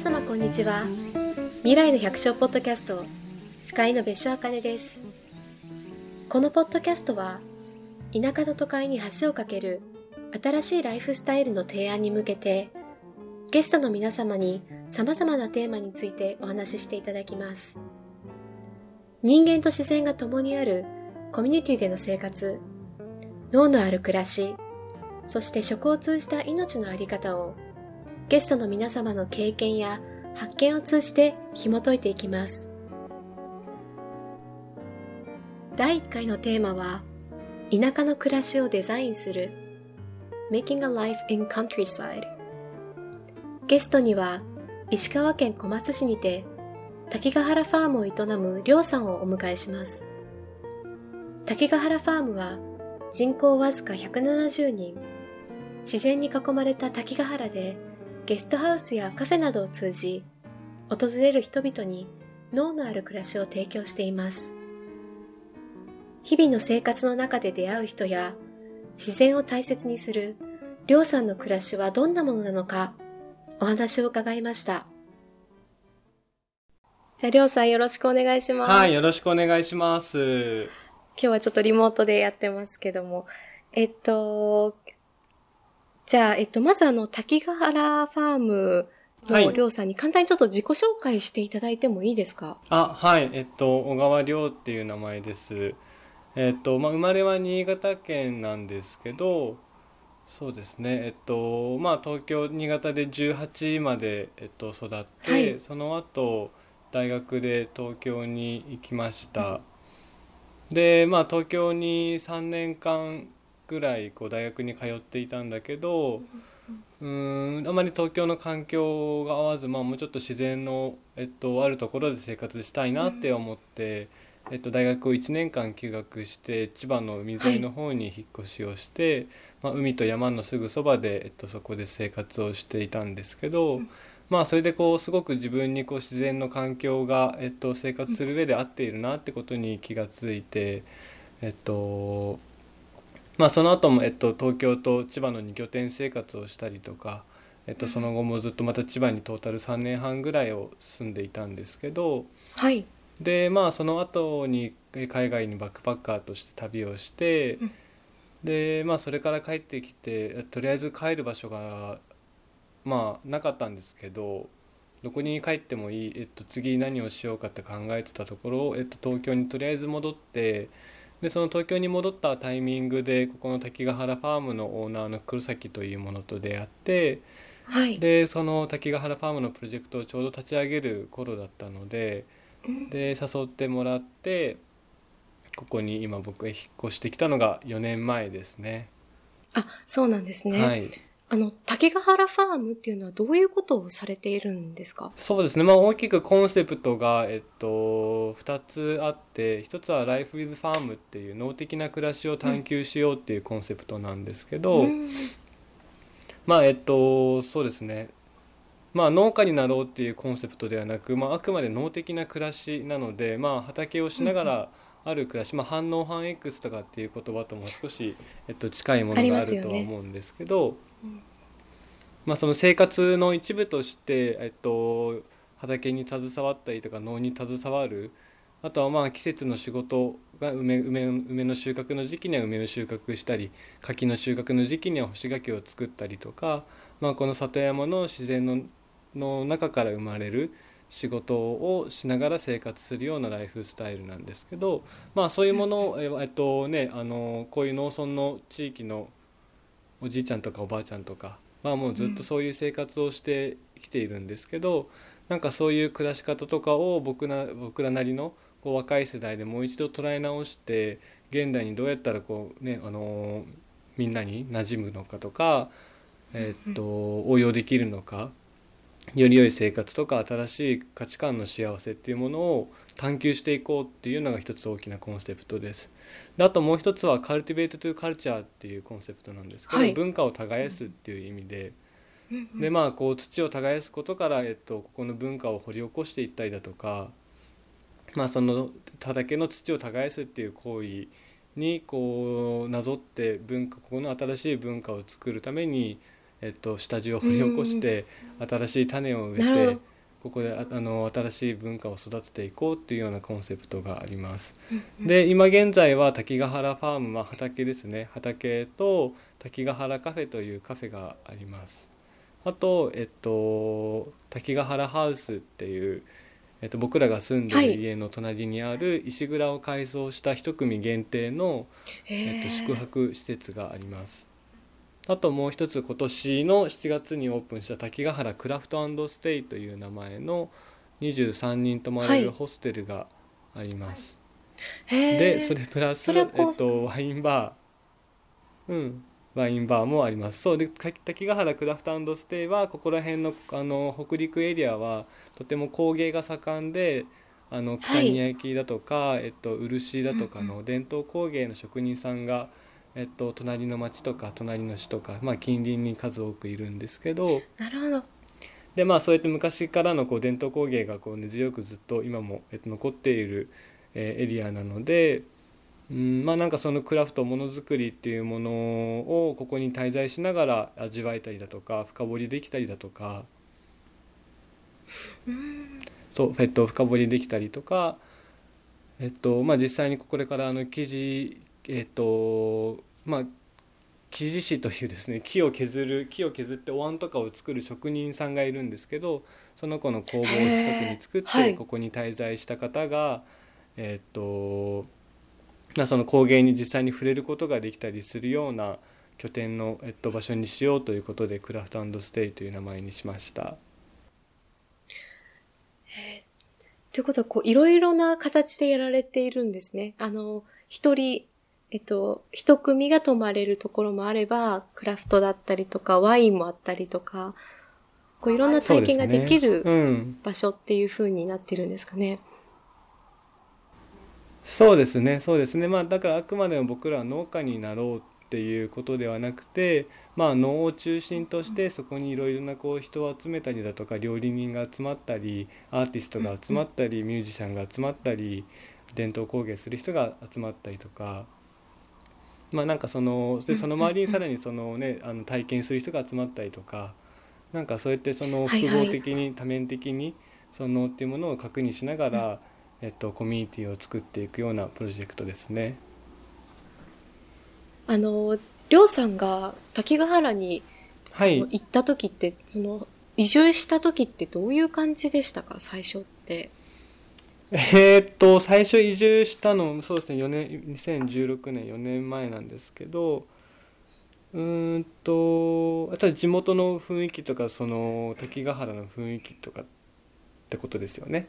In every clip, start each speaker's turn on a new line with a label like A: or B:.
A: 様こんにちは。未来の百姓ポッドキャスト司会の別所あかねです。このポッドキャストは田舎と都会に橋を架ける新しいライフスタイルの提案に向けてゲストの皆様に様々なテーマについてお話ししていただきます。人間と自然が共にあるコミュニティでの生活脳のある暮らしそして食を通じた命のあり方をゲストの皆様の経験や発見を通じて紐解いていきます。第1回のテーマは田舎の暮らしをデザインする Making a Life in Countryside ゲストには石川県小松市にて滝ヶ原ファームを営むりょうさんをお迎えします。滝ヶ原ファームは人口わずか170人、自然に囲まれた滝ヶ原でゲストハウスやカフェなどを通じ、訪れる人々に脳のある暮らしを提供しています。日々の生活の中で出会う人や自然を大切にするりょうさんの暮らしはどんなものなのかお話を伺いました。じゃあ、りょうさんよろしくお願いします。
B: はい、よろしくお願いします。
A: 今日はちょっとリモートでやってますけども、えっと、じゃあ、えっと、まずあの、滝ヶ原ファームのりょうさんに簡単にちょっと自己紹介していただいてもいいですか？
B: あ、はい、えっと、小川亮っていう名前です。えっと、まあ、生まれは新潟県なんですけど、そうですね、えっと、まあ、東京、新潟で18まで、えっと、育って、はい、その後、大学で東京に行きました。でまあ東京に3年間ぐらいこう大学に通っていたんだけどうんあまり東京の環境が合わず、まあ、もうちょっと自然の、えっと、あるところで生活したいなって思って、えっと、大学を1年間休学して千葉の海沿いの方に引っ越しをして、はい、まあ、海と山のすぐそばで、えっと、そこで生活をしていたんですけど。まあそれでこうすごく自分にこう自然の環境が、えっと、生活する上で合っているなってことに気がついて、えっとまあ、その後も、えっと、東京と千葉の2拠点生活をしたりとか、えっと、その後もずっとまた千葉にトータル3年半ぐらいを住んでいたんですけど、
A: はい、
B: でまあその後に海外にバックパッカーとして旅をして、うん、でまあそれから帰ってきてとりあえず帰る場所がまあなかったんですけどどこに帰ってもいい、えっと、次何をしようかって考えてたところ、えっと、東京にとりあえず戻ってでその東京に戻ったタイミングでここの滝ヶ原ファームのオーナーの黒崎というものと出会って、
A: はい、
B: でその滝ヶ原ファームのプロジェクトをちょうど立ち上げる頃だったのでで誘ってもらってここに今僕が引っ越してきたのが4年前ですね。
A: あそうなんですね。
B: はい
A: あの、竹ヶ原ファームっていうのはどういうことをされているんですか？
B: そうですね。まあ大きくコンセプトが、えっと、2つあって、1つは Life with Farm っていう脳的な暮らしを探求しようっていうコンセプトなんですけど、うん、まあえっと、そうですね。まあ農家になろうっていうコンセプトではなく、まああくまで脳的な暮らしなので、まあ畑をしながら、ある暮らし、まあ、反応反 X とかっていう言葉とも少し、えっと、近いものがあるとは思うんですけど、まあ、その生活の一部として、えっと、畑に携わったりとか農に携わる。あとはまあ季節の仕事が梅梅梅の収穫の時期には梅の収穫したり柿の収穫の時期には干し柿を作ったりとか、まあ、この里山の自然のの中から生まれる仕事をしながら生活するようなライフスタイルなんですけど、まあ、そういうものを、えっとね、あのこういう農村の地域のおじいちゃんとかおばあちゃんとかまあもうずっとそういう生活をしてきているんですけど、うん、なんかそういう暮らし方とかを僕な僕らなりのこう若い世代でもう一度捉え直して現代にどうやったらこうねあのみんなに馴染むのかとか、えー、っと応用できるのかより良い生活とか新しい価値観の幸せっていうものを探求していこうっていうのが一つ大きなコンセプトです。であともう一つはカルティベート・トゥ・カルチャーっていうコンセプトなんですけど、はい、文化を耕すっていう意味で、でまあこう土を耕すことから、えっと、ここの文化を掘り起こしていったりだとか、まあ、その畑の土を耕すっていう行為にこうなぞって文化ここの新しい文化を作るために、えっと、下地を掘り起こして新しい種を植えてここでああの新しい文化を育てていこうっていうようなコンセプトがあります。で今現在は滝ヶ原ファーム、まあ、畑ですね。畑と滝ヶ原カフェというカフェがあります。あとえっと滝ヶ原ハウスっていう、えっと、僕らが住んで
A: はい。
B: る家の隣にある石蔵を改装した一組限定の、えっと、宿泊施設がありますあともう一つ今年の7月にオープンした滝ヶ原クラフトステイという名前の23人泊まれる
A: はい。
B: ホステルがあります、
A: へー。
B: でそれプラスえっと、ワインバー。うん。ワインバーもあります。そう。でか滝ヶ原クラフトステイはここら辺のあの北陸エリアはとても工芸が盛んであの九谷焼だとか、えっと、漆だとかの伝統工芸の職人さんが、えっと、隣の町とか隣の市とか、まあ、近隣に数多くいるんですけど。
A: なるほど。
B: でまあそうやって昔からのこう伝統工芸がこう根強くずっと今も、えっと、残っている、えーエリアなので、うん、まあなんかそのクラフトものづくりっていうものをここに滞在しながら味わえたりだとか深掘りできたりだとか。
A: うん。
B: そう、えっと、深掘りできたりとか、えっとまあ、実際にこれからあの生地えっとまあ生地師というですね木を削る木を削ってお椀とかを作る職人さんがいるんですけどその子の工房を近くに作って、ここに滞在した方がえっとまあ、その工芸に実際に触れることができたりするような拠点の、えっと、場所にしようということでクラフトステイという名前にしました。
A: ということは、こう、いろいろな形でやられているんですね。あの、一人、えっと、一組が泊まれるところもあれば、クラフトだったりとか、ワインもあったりとか、こう、いろんな体験ができる場所っていう風になってるんですかね。
B: そうですねそうですねまあだからあくまでも僕らは農家になろうっていうことではなくてまあ農を中心としてそこにいろいろなこう人を集めたりだとか料理人が集まったりアーティストが集まったりミュージシャンが集まったり伝統工芸する人が集まったりとか。まあなんかそのでその周りにさらにそのねあの体験する人が集まったりとかなんかそうやってその複合的に多面的にそのっていうものを確認しながら、えっと、コミュニティを作っていくようなプロジェクトですね。
A: あの、りょうさんが滝ヶ原に
B: はい、
A: 行った時って、その、移住した時ってどういう感じでしたか？最初って。
B: えーっと最初移住したのそうですね4年2016年4年前なんですけどうーんとあとは地元の雰囲気とかその滝ヶ原の雰囲気とかってことですよね。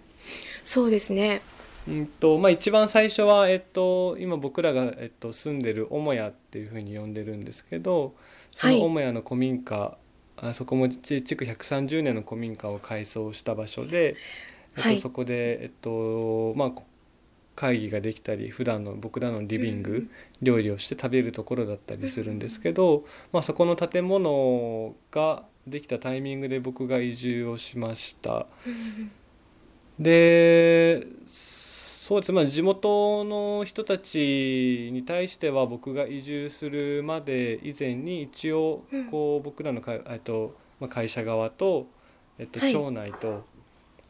A: そうですね。
B: うんとまあ、一番最初は、えっと、今僕らが、えっと、住んでる母屋っていうふうに呼んでるんですけどその
A: はい
B: 母屋の古民家、あそこもち築130年の古民家を改装した場所で、えっと
A: はい。
B: そこで、えっとまあ、こ会議ができたり普段の僕らのリビング、
A: うん
B: 料理をして食べるところだったりするんですけど、まあ、そこの建物ができたタイミングで僕が移住をしました。でそうですね、まあ、地元の人たちに対しては僕が移住するまで以前に一応
A: うん。
B: こう僕らのか、えっとまあ、会社側と、えっと、
A: はい。
B: 町内と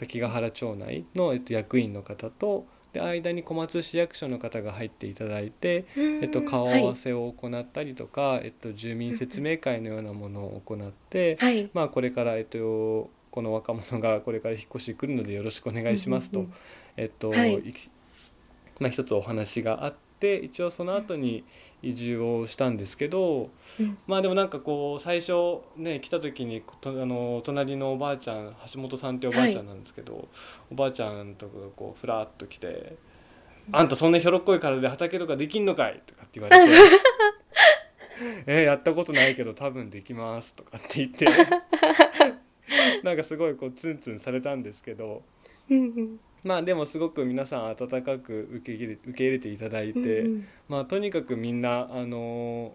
B: 滝ヶ原町内の、えっと、役員の方とで間に小松市役所の方が入っていただいて、えっと、顔合わせを行ったりとか、えっと、住民説明会のようなものを行って、
A: はい。はい。
B: まあ、これから、えっと、この若者がこれから引っ越し来るのでよろしくお願いしますと、えっと
A: はい
B: まあ、一つお話があって一応その後に移住をしたんですけど、
A: うん
B: まあでもなんかこう最初ね来た時にとあの隣のおばあちゃん橋本さんっておばあちゃんなんですけど、おばあちゃんとここうふらっと来て「あんたそんなひょろっこい体で畑とかできんのかい?」とかって言われて「えやったことないけど多分できます」とかって言って なんかすごいこうツンツンされたんですけど。
A: うんうん
B: まあでもすごく皆さん温かく受け入れ受け入れていただいて、
A: うんうん
B: まあとにかくみんなあの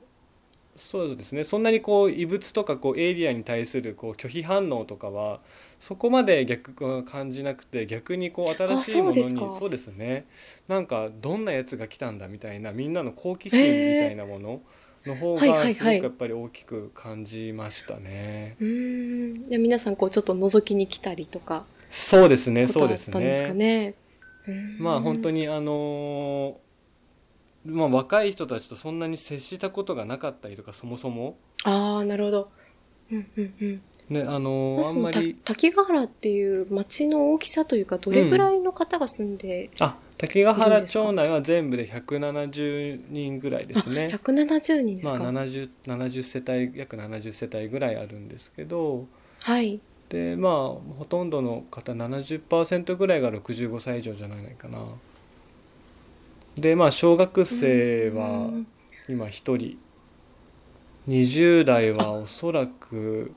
B: そうですねそんなにこう異物とかこうエイリアに対するこう拒否反応とかはそこまで逆感じなくて逆にこう新しいものに
A: あそうです
B: ねなんかどんなやつが来たんだみたいなみんなの好奇心みたいなものの方
A: はいはいはい
B: がすごくやっぱり大きく感じましたね。
A: うーん。で皆さん、こう、ちょっと覗きに来たりとか。
B: そうですねそうですね
A: ね。
B: まあ本当
A: に。
B: にあのーまあ、若い人たちとそんなに接したことがなかったりとかそもそも、
A: ああ、なるほど。うんうんうん。
B: ねあのあんまり
A: 滝ヶ原っていう町の大きさというか、どれぐらいの方が住んで、
B: あ滝ヶ原町内は全部で170人ぐらいですね
A: あ、170人です
B: まあ
A: か。
B: 70, 70世帯約70世帯ぐらいあるんですけど
A: はい。
B: でまあほとんどの方70%ぐらいが65歳以上じゃないかな。でまあ小学生は
A: うん。
B: 今一人。20代はおそらく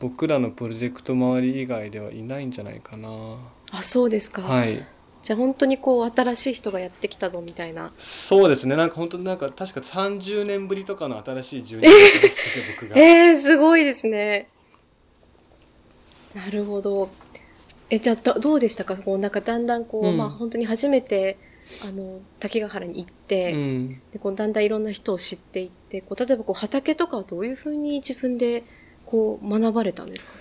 B: 僕らのプロジェクト周り以外ではいないんじゃないかな。
A: あ、そうですか。
B: はい。
A: じゃあ本当にこう、新しい人がやってきたぞみたいな。
B: そうですね。なんか本当になんか確か30年ぶりとかの新しい住人ですけど僕が。
A: えー、すごいですね。なるほど。え、じゃあど、どうでしたか？こう、なんかだんだんこう、
B: うん。
A: まあ本当に初めて、あの、滝ヶ原に行って、
B: うん。
A: でこうだんだんいろんな人を知っていって、こう例えばこう畑とかはどういうふうに自分でこう学ばれたんですか？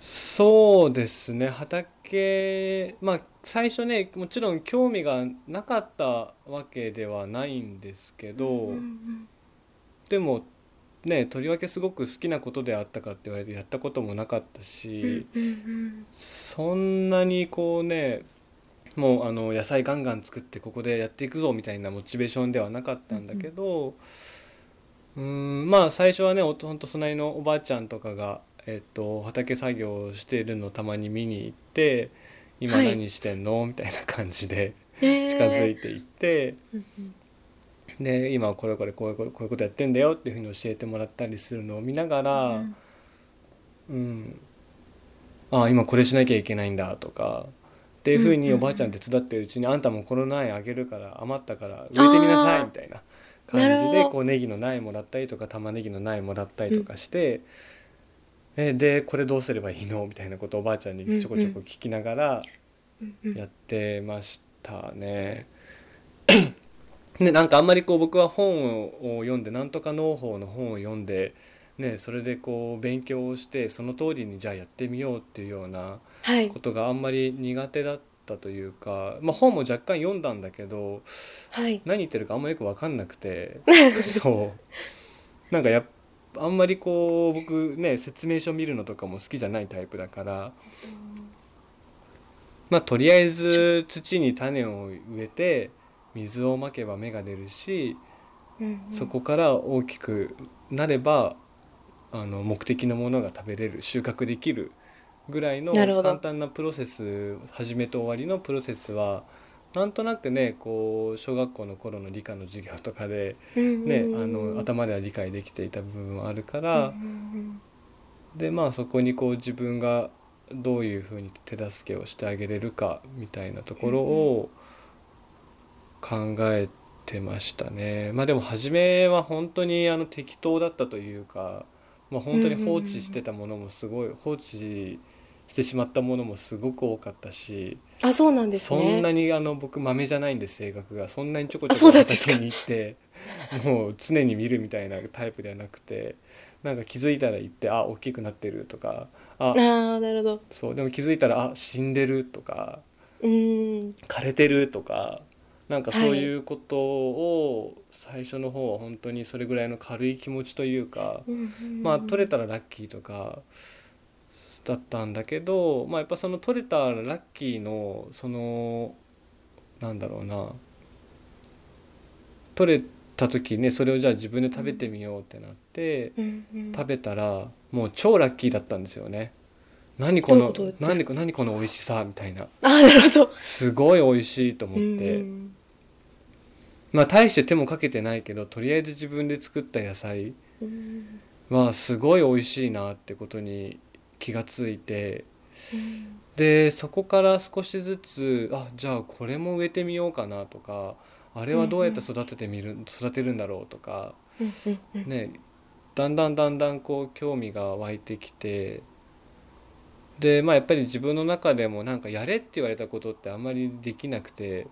B: そうですね。畑まあ最初ねもちろん興味がなかったわけではないんですけど、
A: うん。
B: でもねとりわけすごく好きなことであったかって言われてやったこともなかったし、そんなにこうねもうあの野菜ガンガン作ってここでやっていくぞみたいなモチベーションではなかったんだけどうーんまあ最初はねほんと隣のおばあちゃんとかが、えっと畑作業をしているのをたまに見に行って「今
A: はい
B: 何してんの?」みたいな感じで
A: うん
B: 近づいていって。で今これこれこういうことこういうことやってんだよっていうふうに教えてもらったりするのを見ながら、うん。ああ今これしなきゃいけないんだとかっていうふうに
A: うんうんうん
B: おばあちゃん手伝ってるうちに、あんたもこの苗あげるから余ったから植えてみなさいみたいな感じでこうネギの苗もらったりとか玉ねぎの苗もらったりとかして、えでこれどうすればいいのみたいなことをおばあちゃんにちょこちょこ聞きながら
A: うんうん。
B: やってましたね。でなんかあんまりこう僕は本を読んでなんとか農法の本を読んで、ね、それでこう勉強をしてその通りにじゃあやってみようっていうような
A: はい。
B: ことがあんまり苦手だったというか、まあ、本も若干読んだんだけど
A: はい。
B: 何言ってるかあんまよく分かんなくて そう。なんかやっあんまりこう僕ね説明書見るのとかも好きじゃないタイプだから。まあとりあえず土に種を植えて水をまけば芽が出るし、
A: うんうん。
B: そこから大きくなればあの目的のものが食べれる収穫できるぐらいの簡単なプロセス始めと終わりのプロセスはなんとなくねこう小学校の頃の理科の授業とかで、ねあの頭では理解できていた部分はあるから、でまあそこにこう自分がどういうふうに手助けをしてあげれるかみたいなところを考えてましたね。まあでも初めは本当にあの適当だったというか、まあ、本当に放置してたものもすごい放置してしまったものもすごく多かったし、
A: あそうなんです
B: そ
A: ね
B: んなにあの僕豆じゃないんです性格が。そんなにちょこ
A: あ
B: ちょこ畑に行ってもう常に見るみたいなタイプではなくてなんか気づいたら行ってあ大きくなってるとかあ
A: ああなるほど。
B: そうでも気づいたらあ死んでるとか
A: うん。
B: 枯れてるとかなんかそういうことを最初の方は本当にそれぐらいの軽い気持ちというか、まあ取れたらラッキーとかだったんだけど、まあ、やっぱその取れたらラッキーのそのなんだろうな取れた時ねそれをじゃあ自分で食べてみようってなって、食べたらもう超ラッキーだったんですよね。何この何こ何この美味しさみたいな。
A: あなるほど。
B: すごい美味しいと思って、
A: うん
B: まあ大して手もかけてないけどとりあえず自分で作った野菜
A: うん。
B: はすごい美味しいなってことに気がついて
A: うん。
B: でそこから少しずつあじゃあこれも植えてみようかなとかあれはどうやって育ててみる、育てるんだろうとかねだんだんだんだんこう興味が湧いてきてでまあやっぱり自分の中でもなんかやれって言われたことってあんまりできなくて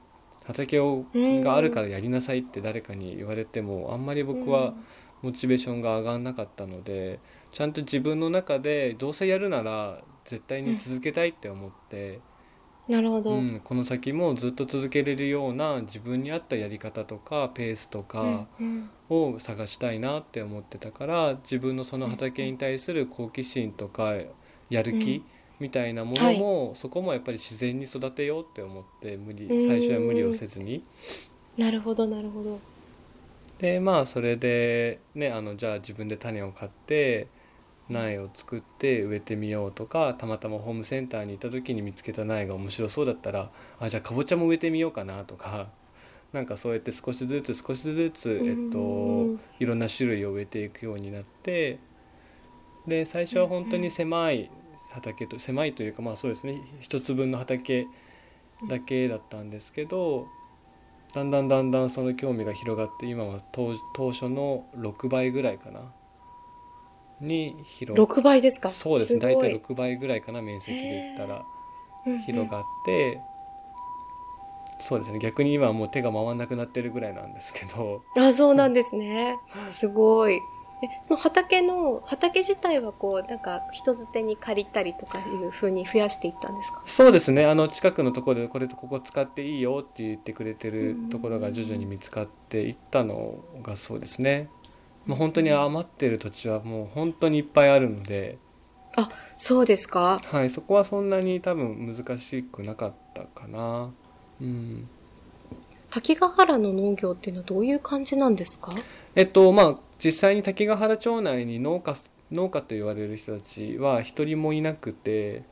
B: 畑を
A: うん
B: があるからやりなさいって誰かに言われてもあんまり僕はモチベーションが上がんなかったのでちゃんと自分の中でどうせやるなら絶対に続けたいって思って、
A: なるほど。
B: うん、この先もずっと続けれるような自分に合ったやり方とかペースとか
A: うん
B: を探したいなって思ってたから自分のその畑に対する好奇心とかやる気みたいなものも、そこもやっぱり自然に育てようって思って無理
A: うん
B: 最初は無理をせずに。
A: なるほどなるほど。
B: でまあそれでねあのじゃあ自分で種を買って苗を作って植えてみようとかたまたまホームセンターに行った時に見つけた苗が面白そうだったらあじゃあかぼちゃも植えてみようかなとかなんかそうやって少しずつ少しずつ、えっ
A: う
B: と
A: ん、
B: いろんな種類を植えていくようになってで最初は本当に狭い畑と狭いというかまあそうですね。一つ分の畑だけだったんですけどだんだんだんだんその興味が広がって今は当当初の6倍ぐらいかな。に広
A: 六倍ですか？
B: そうですね。大体6倍ぐらいかな面積で言ったら。広がってそうですね。逆に今はもう手が回らなくなってるぐらいなんですけど。
A: あ、そうなんですね。すごい。え、その畑の、畑自体はこう、なんか人づてに借りたりとかいう風に増やしていったんですか？
B: そうですね。あの近くのところでこれとここ使っていいよって言ってくれてるところが徐々に見つかっていったのがそうですね、まあ、本当に余ってる土地はもう本当にいっぱいあるので、
A: そうですか？
B: はい、そこはそんなに多分難しくなかったかな。うん。
A: 滝ヶ原の農業っていうのはどういう感じなんですか？
B: えっとまあ実際に滝ヶ原町内に農家農家と言われる人たちは一人もいなくて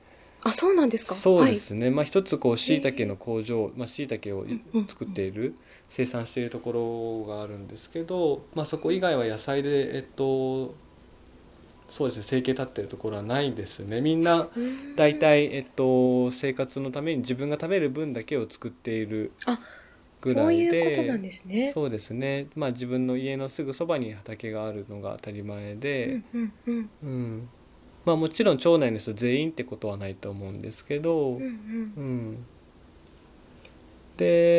A: あ、そうなんですか？
B: そうですね、まあ一つこう椎茸の工場まあ椎茸を
A: はい。うん
B: 作っている生産しているところがあるんですけど、まあ、そこ以外は野菜でえっとそうですね生計立ってるところはないですね。みんな
A: うん
B: 大体、えっと、生活のために自分が食べる分だけを作っているぐ
A: そう
B: らいで
A: いうことなんですね。
B: そうですね、まあ、自分の家のすぐそばに畑があるのが当たり前で、
A: うんうん
B: うん。まあ、もちろん町内の人全員ってことはないと思うんですけど、
A: うんうん。
B: うん、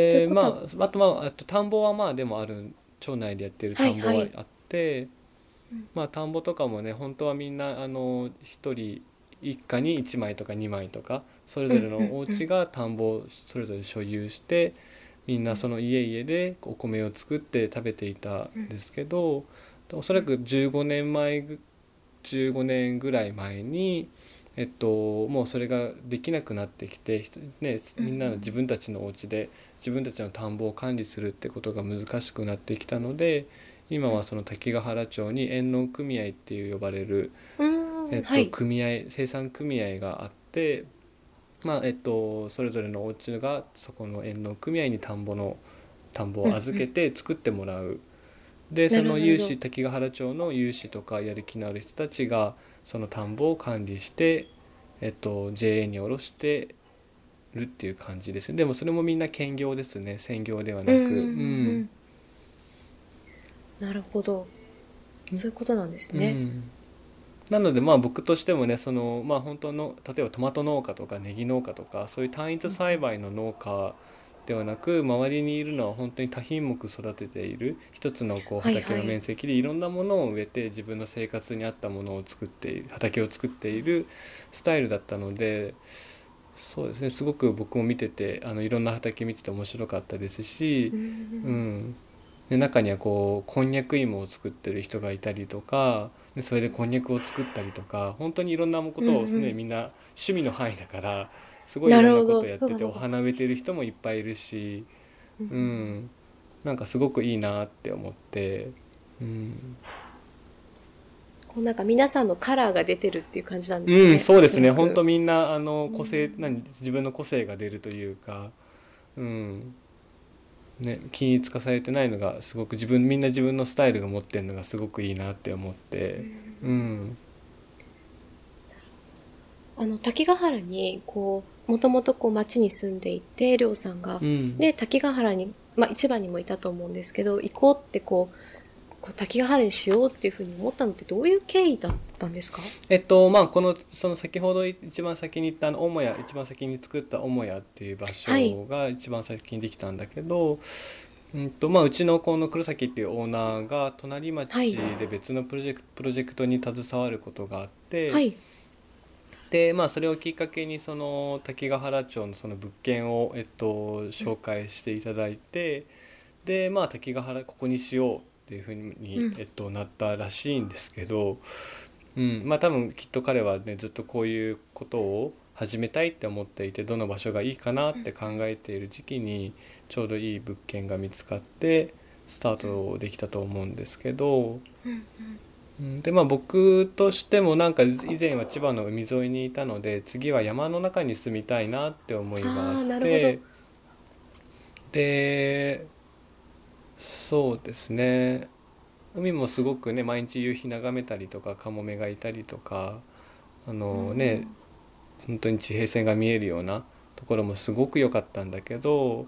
A: とい
B: でまああとまああと田んぼはまあでもある町内でやってる田んぼは
A: はいはい。
B: あって、
A: うん
B: まあ田んぼとかもね本当はみんなあの一人一家に1枚とか2枚とかそれぞれのお家が田んぼをそれぞれ所有してみんなその家々でお米を作って食べていたんですけど、おそらく15年前ぐ15年ぐらい前に、えっと、もうそれができなくなってきて、ね、みんなの自分たちのお家で自分たちの田んぼを管理するってことが難しくなってきたので今はその滝ヶ原町に遠農組合っていう呼ばれる、
A: うん
B: えっと
A: はい。
B: 組合生産組合があって、まあえっと、それぞれのお家がそこの遠農組合に田んぼの田んぼを預けて作ってもらう。でその有志滝ヶ原町の有志とかやる気のある人たちがその田んぼを管理して、えっと、JA に卸してるっていう感じですね。でもそれもみんな兼業ですね。専業ではなく、
A: うんうんうん。
B: うん。
A: なるほど。そういうことなんですね。
B: うんなのでまあ僕としてもねそのまあ本当の例えばトマト農家とかネギ農家とかそういう単一栽培の農家ではなく周りにいるのは本当に多品目育てている一つのこう畑の面積でいろんなものを植えて自分の生活に合ったものを作っている畑を作っているスタイルだったのでそうですねすごく僕も見ててあのいろんな畑見てて面白かったですし
A: う、
B: うんん、で中にはこうこんにゃく芋を作ってる人がいたりとかでそれでこんにゃくを作ったりとか本当にいろんなことを、ね
A: うんうん。
B: みんな趣味の範囲だからすごいいろんなことをやっててお花植えてる人もいっぱいいるし、うん、なんかすごくいいなって思って、うん。
A: こうなんか皆さんのカラーが出てるっていう感じなんですかね。
B: うん、そうですね。本当みんなあの個性、
A: うん。
B: 何自分の個性が出るというか、うんね、均一化されてないのがすごく自分みんな自分のスタイルが持ってるのがすごくいいなって思って、うん、
A: あの滝ヶ原にこうもともとこう町に住んでいてりょうさんが、
B: うん、
A: で滝ヶ原にまあ一番にもいたと思うんですけど行こうってこうこう滝ヶ原にしようっていうふうに思ったのってどういう経緯だったんですか？
B: えっとまあこのその先ほど一番先に言ったあの母屋一番先に作った母屋っていう場所が一番先にできたんだけど、うんとまあ、うちのこの黒崎っていうオーナーが隣町
A: はい
B: で別のプロジェクトプロジェクトに携わることがあって、
A: はい。
B: でまあそれをきっかけにその滝ヶ原町のその物件を、えっと、紹介していただいて、でまあ滝ヶ原ここにしようっていうふうに、
A: うん
B: えっと、なったらしいんですけど、うん、まあ多分きっと彼はねずっとこういうことを始めたいって思っていてどの場所がいいかなって考えている時期にちょうどいい物件が見つかってスタートできたと思うんですけど。
A: うん
B: うんでまあ僕としてもなんか以前は千葉の海沿いにいたので次は山の中に住みたいなって思いが
A: あ
B: ってでそうですね。海もすごくね毎日夕日眺めたりとかカモメがいたりとかあのね、本当に地平線が見えるようなところもすごく良かったんだけど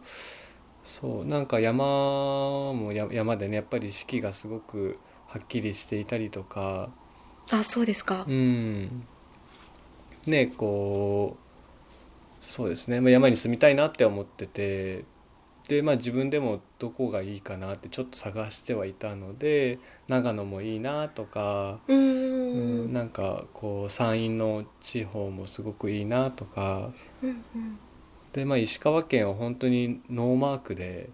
B: そうなんか山もや山でねやっぱり四季がすごくはっきりしていたりとか。
A: あそうですか。
B: うん。ねこうそうですね、まあ、山に住みたいなって思っててでまあ自分でもどこがいいかなってちょっと探してはいたので長野もいいなとか
A: う
B: うんん、なんかこう山陰の地方もすごくいいなとか。
A: うんうん。
B: で、まあ、石川県は本当にノーマークで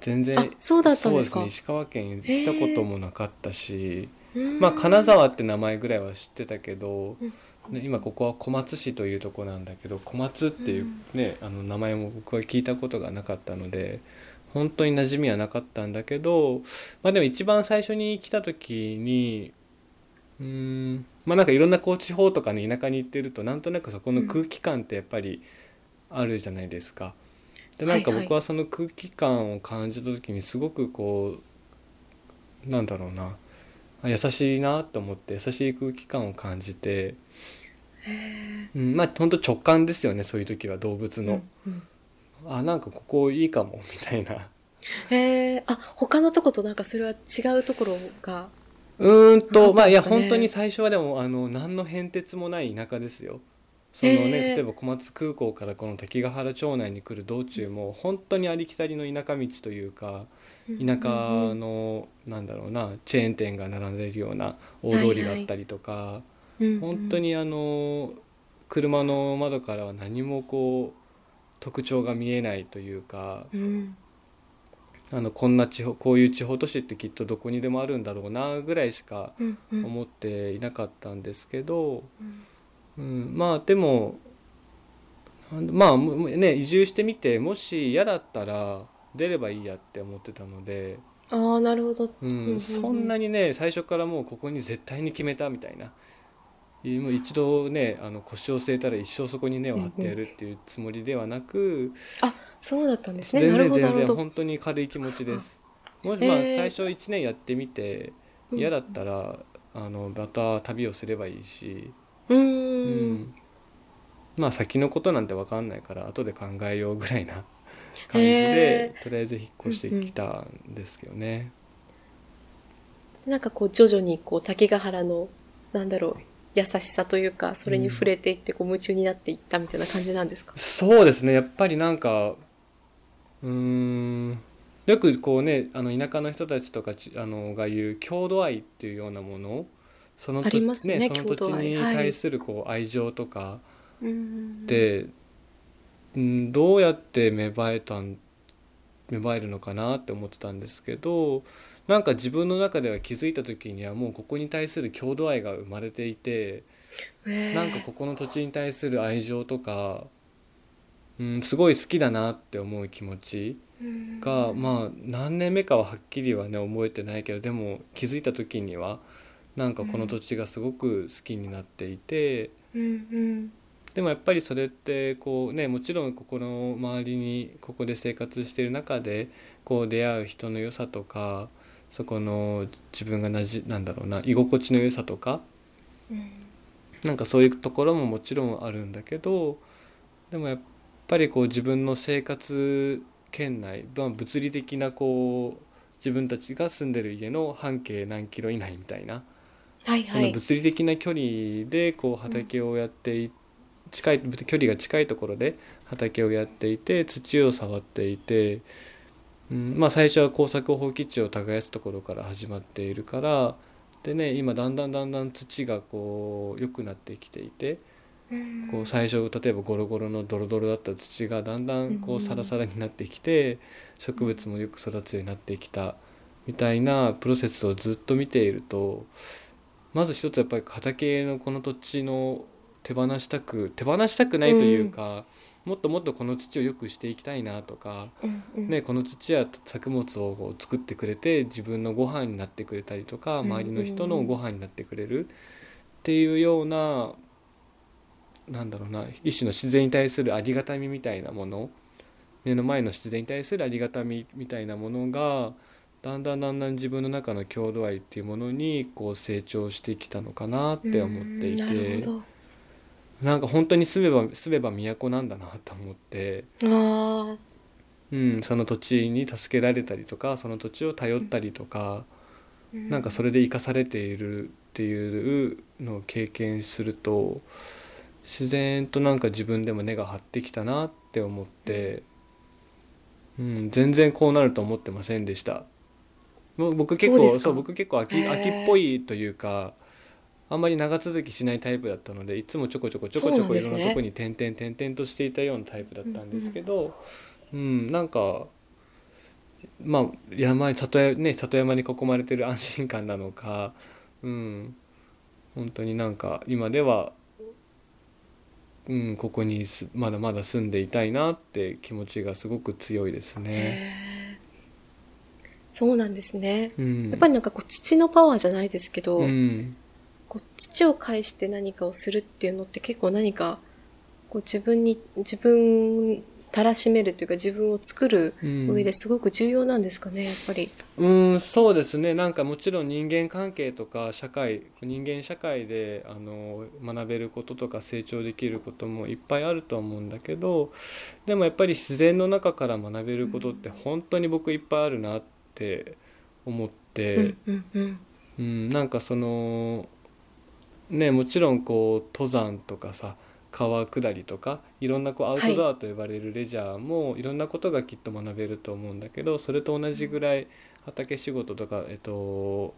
B: 全然
A: あそうだったんですか？
B: そうですね石川県来たこともなかったし、
A: うん
B: まあ、金沢って名前ぐらいは知ってたけど、
A: うん
B: ね、今ここは小松市というとこなんだけど小松っていう、ねあの名前も僕は聞いたことがなかったので本当に馴染みはなかったんだけど、まあ、でも一番最初に来た時にうーんまあなんかいろんなこう地方とかね田舎に行ってるとなんとなくそこの空気感ってやっぱりあるじゃないですか。でなんか僕はその空気感を感じた時にすごくこうなんだろうなあ優しいなと思って優しい空気感を感じて、
A: へ
B: うん、まあ本当直感ですよねそういう時は動物
A: ー
B: の、
A: うん
B: あなんかここいいかもみたいな。
A: うんへえあ他のとことなんかそれは違うところが。
B: うーんとまあいや本当に最初はでもあの何の変哲もない田舎ですよ。その
A: へ
B: ね
A: ー。
B: 例えば小松空港からこの滝ヶ原町内に来る道中も本当にありきたりの田舎道というか田舎のなんだろうなチェーン店が並んでいるような大通りがあったりとか本当
A: に
B: にあの車の窓からは何もこう特徴が見えないというか
A: うん。
B: あのこんな地方こういう地方都市ってきっとどこにでもあるんだろうなぐらいしか思っていなかったんですけど、
A: うん。
B: うん、まあでもまあもね移住してみてもし嫌だったら出ればいいやって思ってたので、
A: ああなるほど。
B: うん。そんなにね最初からもうここに絶対に決めたみたいな。もう一度ねあの腰を据えたら一生そこに根を張ってやるっていうつもりではなく、
A: そうだったんですね。
B: 全然全然本当に軽い気持ちです。もしまあ最初1年やってみて嫌だったらあのまた旅をすればいいし、
A: うん。う
B: うん。んまあ先のことなんて分かんないから後で考えようぐらいな感じで
A: へ
B: とりあえず引っ越してきたんですけどね。
A: なんかこう徐々にこう滝ヶ原のなんだろう優しさというかそれに触れていってこう夢中になっていったみたいな感じなんですか、
B: そうですね。やっぱりなんかうーんよくこうねあの田舎の人たちとかちあのが言う郷土愛っていうようなものその
A: ありますね
B: その土地に
A: はい。
B: 対するこう愛情とか
A: うん
B: って、うん、どうやって芽生えたん芽生えるのかなって思ってたんですけどなんか自分の中では気づいた時にはもうここに対する郷土愛が生まれていて。
A: へー。
B: なんかここの土地に対する愛情とか、うん、すごい好きだなって思う気持ち
A: うん。
B: が、まあ何年目かははっきりはね覚えてないけどでも気づいた時にはなんかこの土地がすごく好きになっていて、
A: うんうん。
B: でもやっぱりそれってこうねもちろんここの周りにここで生活している中でこう出会う人の良さとかそこの自分がなじなんだろうな居心地の良さとか
A: うん。
B: なんかそういうところももちろんあるんだけどでもやっぱりこう自分の生活圏内、まあ、物理的なこう自分たちが住んでる家の半径何キロ以内みたいなその
A: はい。はい
B: 物理的な距離でこう畑をやってい近い距離が近いところで畑をやっていて土を触っていて、うん、まあ最初は耕作放棄地を耕すところから始まっているからでね今だんだんだんだん土がこう良くなってきていてこう最初例えばゴロゴロのドロドロだった土がだんだんこうサラサラになってきて植物もよく育つようになってきたみたいなプロセスをずっと見ているとまず一つやっぱり畑のこの土地の手放したく手放したくないというか、もっともっとこの土を良くしていきたいなとか、ね、この土は作物を作ってくれて自分のご飯になってくれたりとか周りの人のご飯になってくれる。っていうようななんだろうな一種の自然に対するありがたみみたいなもの目の前の自然に対するありがたみみたいなものがだんだんだんだん自分の中の郷土愛っていうものにこう成長してきたのかなって思っていてなんか本当に住めば住めば都なんだなと思って
A: あ、
B: うん、その土地に助けられたりとかその土地を頼ったりとか、うん、なんかそれで生かされているっていうのを経験すると自然となんか自分でも根が張ってきたなって思って、うん、全然こうなると思ってませんでした。僕結構そう僕結構秋秋っぽいというかあんまり長続きしないタイプだったのでいつもちょこちょこちょこちょこいろんなとこに点々点々としていたようなタイプだったんですけど、うん、うん、なんかまあ山里山ね里山に囲まれてる安心感なのか、うん、本当になんか今では、うん、ここにまだまだ住んでいたいなって気持ちがすごく強いですね。
A: そうなんですね、うん、やっぱりなんかこう土のパワーじゃないですけど、うん、こう土を介して何かをするっていうのって結構何かこう自分に自分たらしめるというか自分を作る上ですごく重要なんですかね、やっぱり。
B: うんそうですね。なんかもちろん人間関係とか社会人間社会であの学べることとか成長できることもいっぱいあると思うんだけどでもやっぱり自然の中から学べることって本当に僕いっぱいあるなってって。思って、うんうん。うん、なんかそのねもちろんこう登山とかさ川下りとかいろんなこうアウトドアと呼ばれるレジャーもいろんなことがきっと学べると思うんだけどそれと同じぐらい畑仕事とか、えっと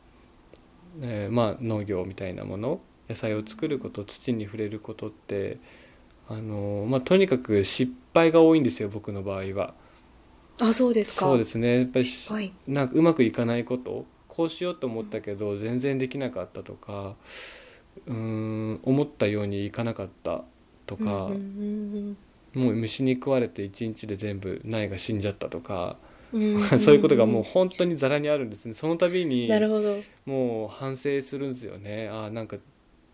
B: えー、まあ農業みたいなもの野菜を作ること土に触れることってあの、まあ、とにかく失敗が多いんですよ僕の場合は。
A: あそうですか。
B: そうですね。やっぱり、はい、なんかうまくいかないことこうしようと思ったけど全然できなかったとかうん思ったようにいかなかったとか、もう虫に食われて一日で全部苗が死んじゃったとか、そういうことがもう本当にざらにあるんですね。その度にもう反省するんですよね。あなんか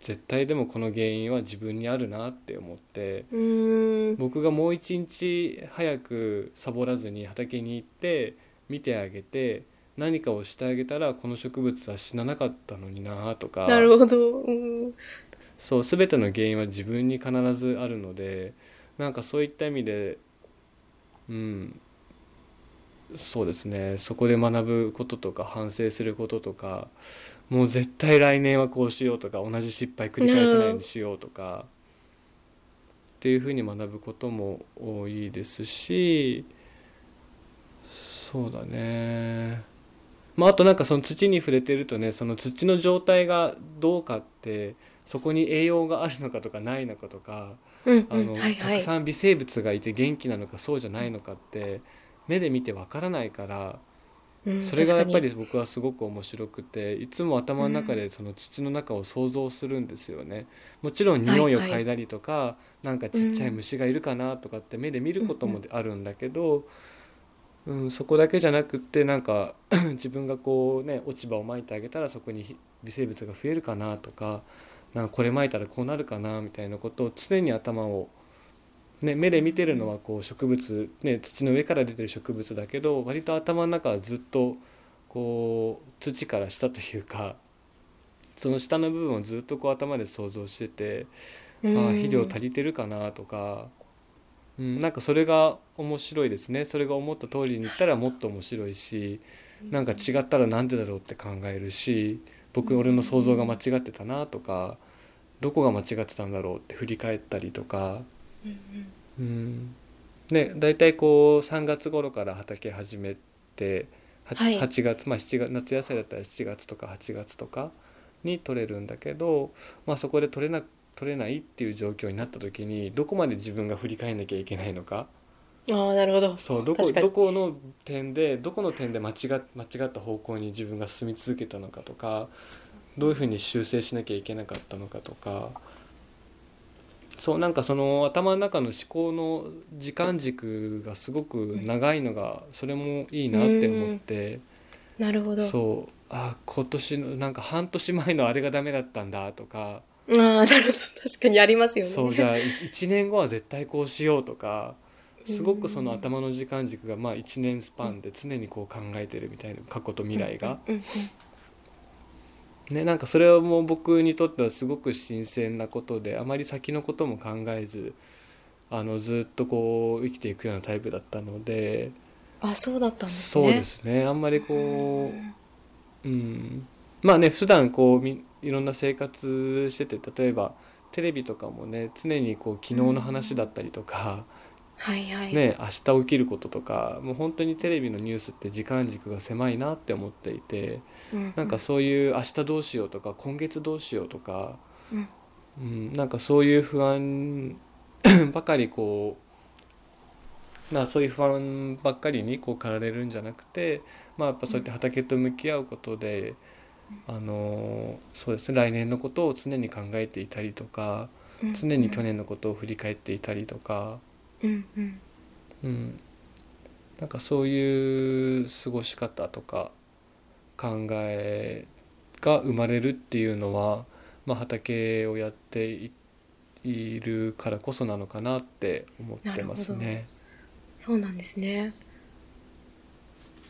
B: 絶対でもこの原因は自分にあるなって思って。僕がもう一日早くサボらずに畑に行って見てあげて何かをしてあげたらこの植物は死ななかったのになとか。
A: なるほど、うん、
B: そう全ての原因は自分に必ずあるのでなんかそういった意味でうんそうですね。そこで学ぶこととか反省することとかもう絶対来年はこうしようとか同じ失敗繰り返さないようにしようとか、っていうふうに学ぶことも多いですしそうだね。まああとなんかその土に触れてるとねその土の状態がどうかってそこに栄養があるのかとかないのかとか、
A: うん
B: あの、はいはい、たくさん微生物がいて元気なのかそうじゃないのかって目で見てわからないからそれがやっぱり僕はすごく面白くていつも頭の中でその土の中を想像するんですよね。もちろん匂いを嗅いだりとか、はいはい、なんかちっちゃい虫がいるかなとかって目で見ることもあるんだけど、うん、そこだけじゃなくってなんか 自分がこうね落ち葉をまいてあげたらそこに微生物が増えるかなとかなんかこれまいたらこうなるかなみたいなことを常に頭をね、目で見てるのはこう植物、ね、土の上から出てる植物だけど割と頭の中はずっとこう土から下というかその下の部分をずっとこう頭で想像してて、ああ肥料足りてるかなとか、うん、なんかそれが面白いですね。それが思った通りにいったらもっと面白いしなんか違ったらなんでだろうって考えるし僕俺の想像が間違ってたなとかどこが間違ってたんだろうって振り返ったりとか。うん、ね大体こう3月頃から畑始めて 8,、はい、8月まあ7月夏野菜だったら7月とか8月とかに取れるんだけど、まあ、そこで取れな取れないっていう状況になった時にどこまで自分が振り返んなきゃいけないのか？
A: ああなるほど。
B: そうどこ
A: 確かに。
B: どこの点でどこの点で間違っ間違った方向に自分が進み続けたのかとかどういうふうに修正しなきゃいけなかったのかとか。そうなんかその頭の中の思考の時間軸がすごく長いのがそれもいいなって思って。
A: なるほど。
B: そうあ今年のなんか半年前のあれがダメだったんだとか
A: ああなるほど。確かにありますよね。
B: そうじゃあ1年後は絶対こうしようとかすごくその頭の時間軸がまあ1年スパンで常にこう考えてるみたいな過去と未来が。ね、なんかそれはもう僕にとってはすごく新鮮なことであまり先のことも考えずあのずっとこう生きていくようなタイプだったので。
A: あそうだったんです
B: そう
A: ね
B: ですね。あんまりこう、うん、まあね普段こうみいろんな生活してて例えばテレビとかもね常にこう昨日の話だったりとか、
A: はいはい、
B: ね、明日起きることとかもう本当にテレビのニュースって時間軸が狭いなって思っていて
A: うん
B: なんかそういう明日どうしようとか今月どうしようとか、
A: うん。
B: うん、なんかそういう不安 ばかりこうなそういう不安ばっかりにこう駆られるんじゃなくて、まあ、やっぱそうやって畑と向き合うことで、あのそうですね来年のことを常に考えていたりとか
A: うん
B: 常に去年のことを振り返っていたりとか。
A: うんうん
B: うん、なんかそういう過ごし方とか考えが生まれるっていうのは、まあ、畑をやっていいるからこそなのかなって思ってますね。
A: そうなんですね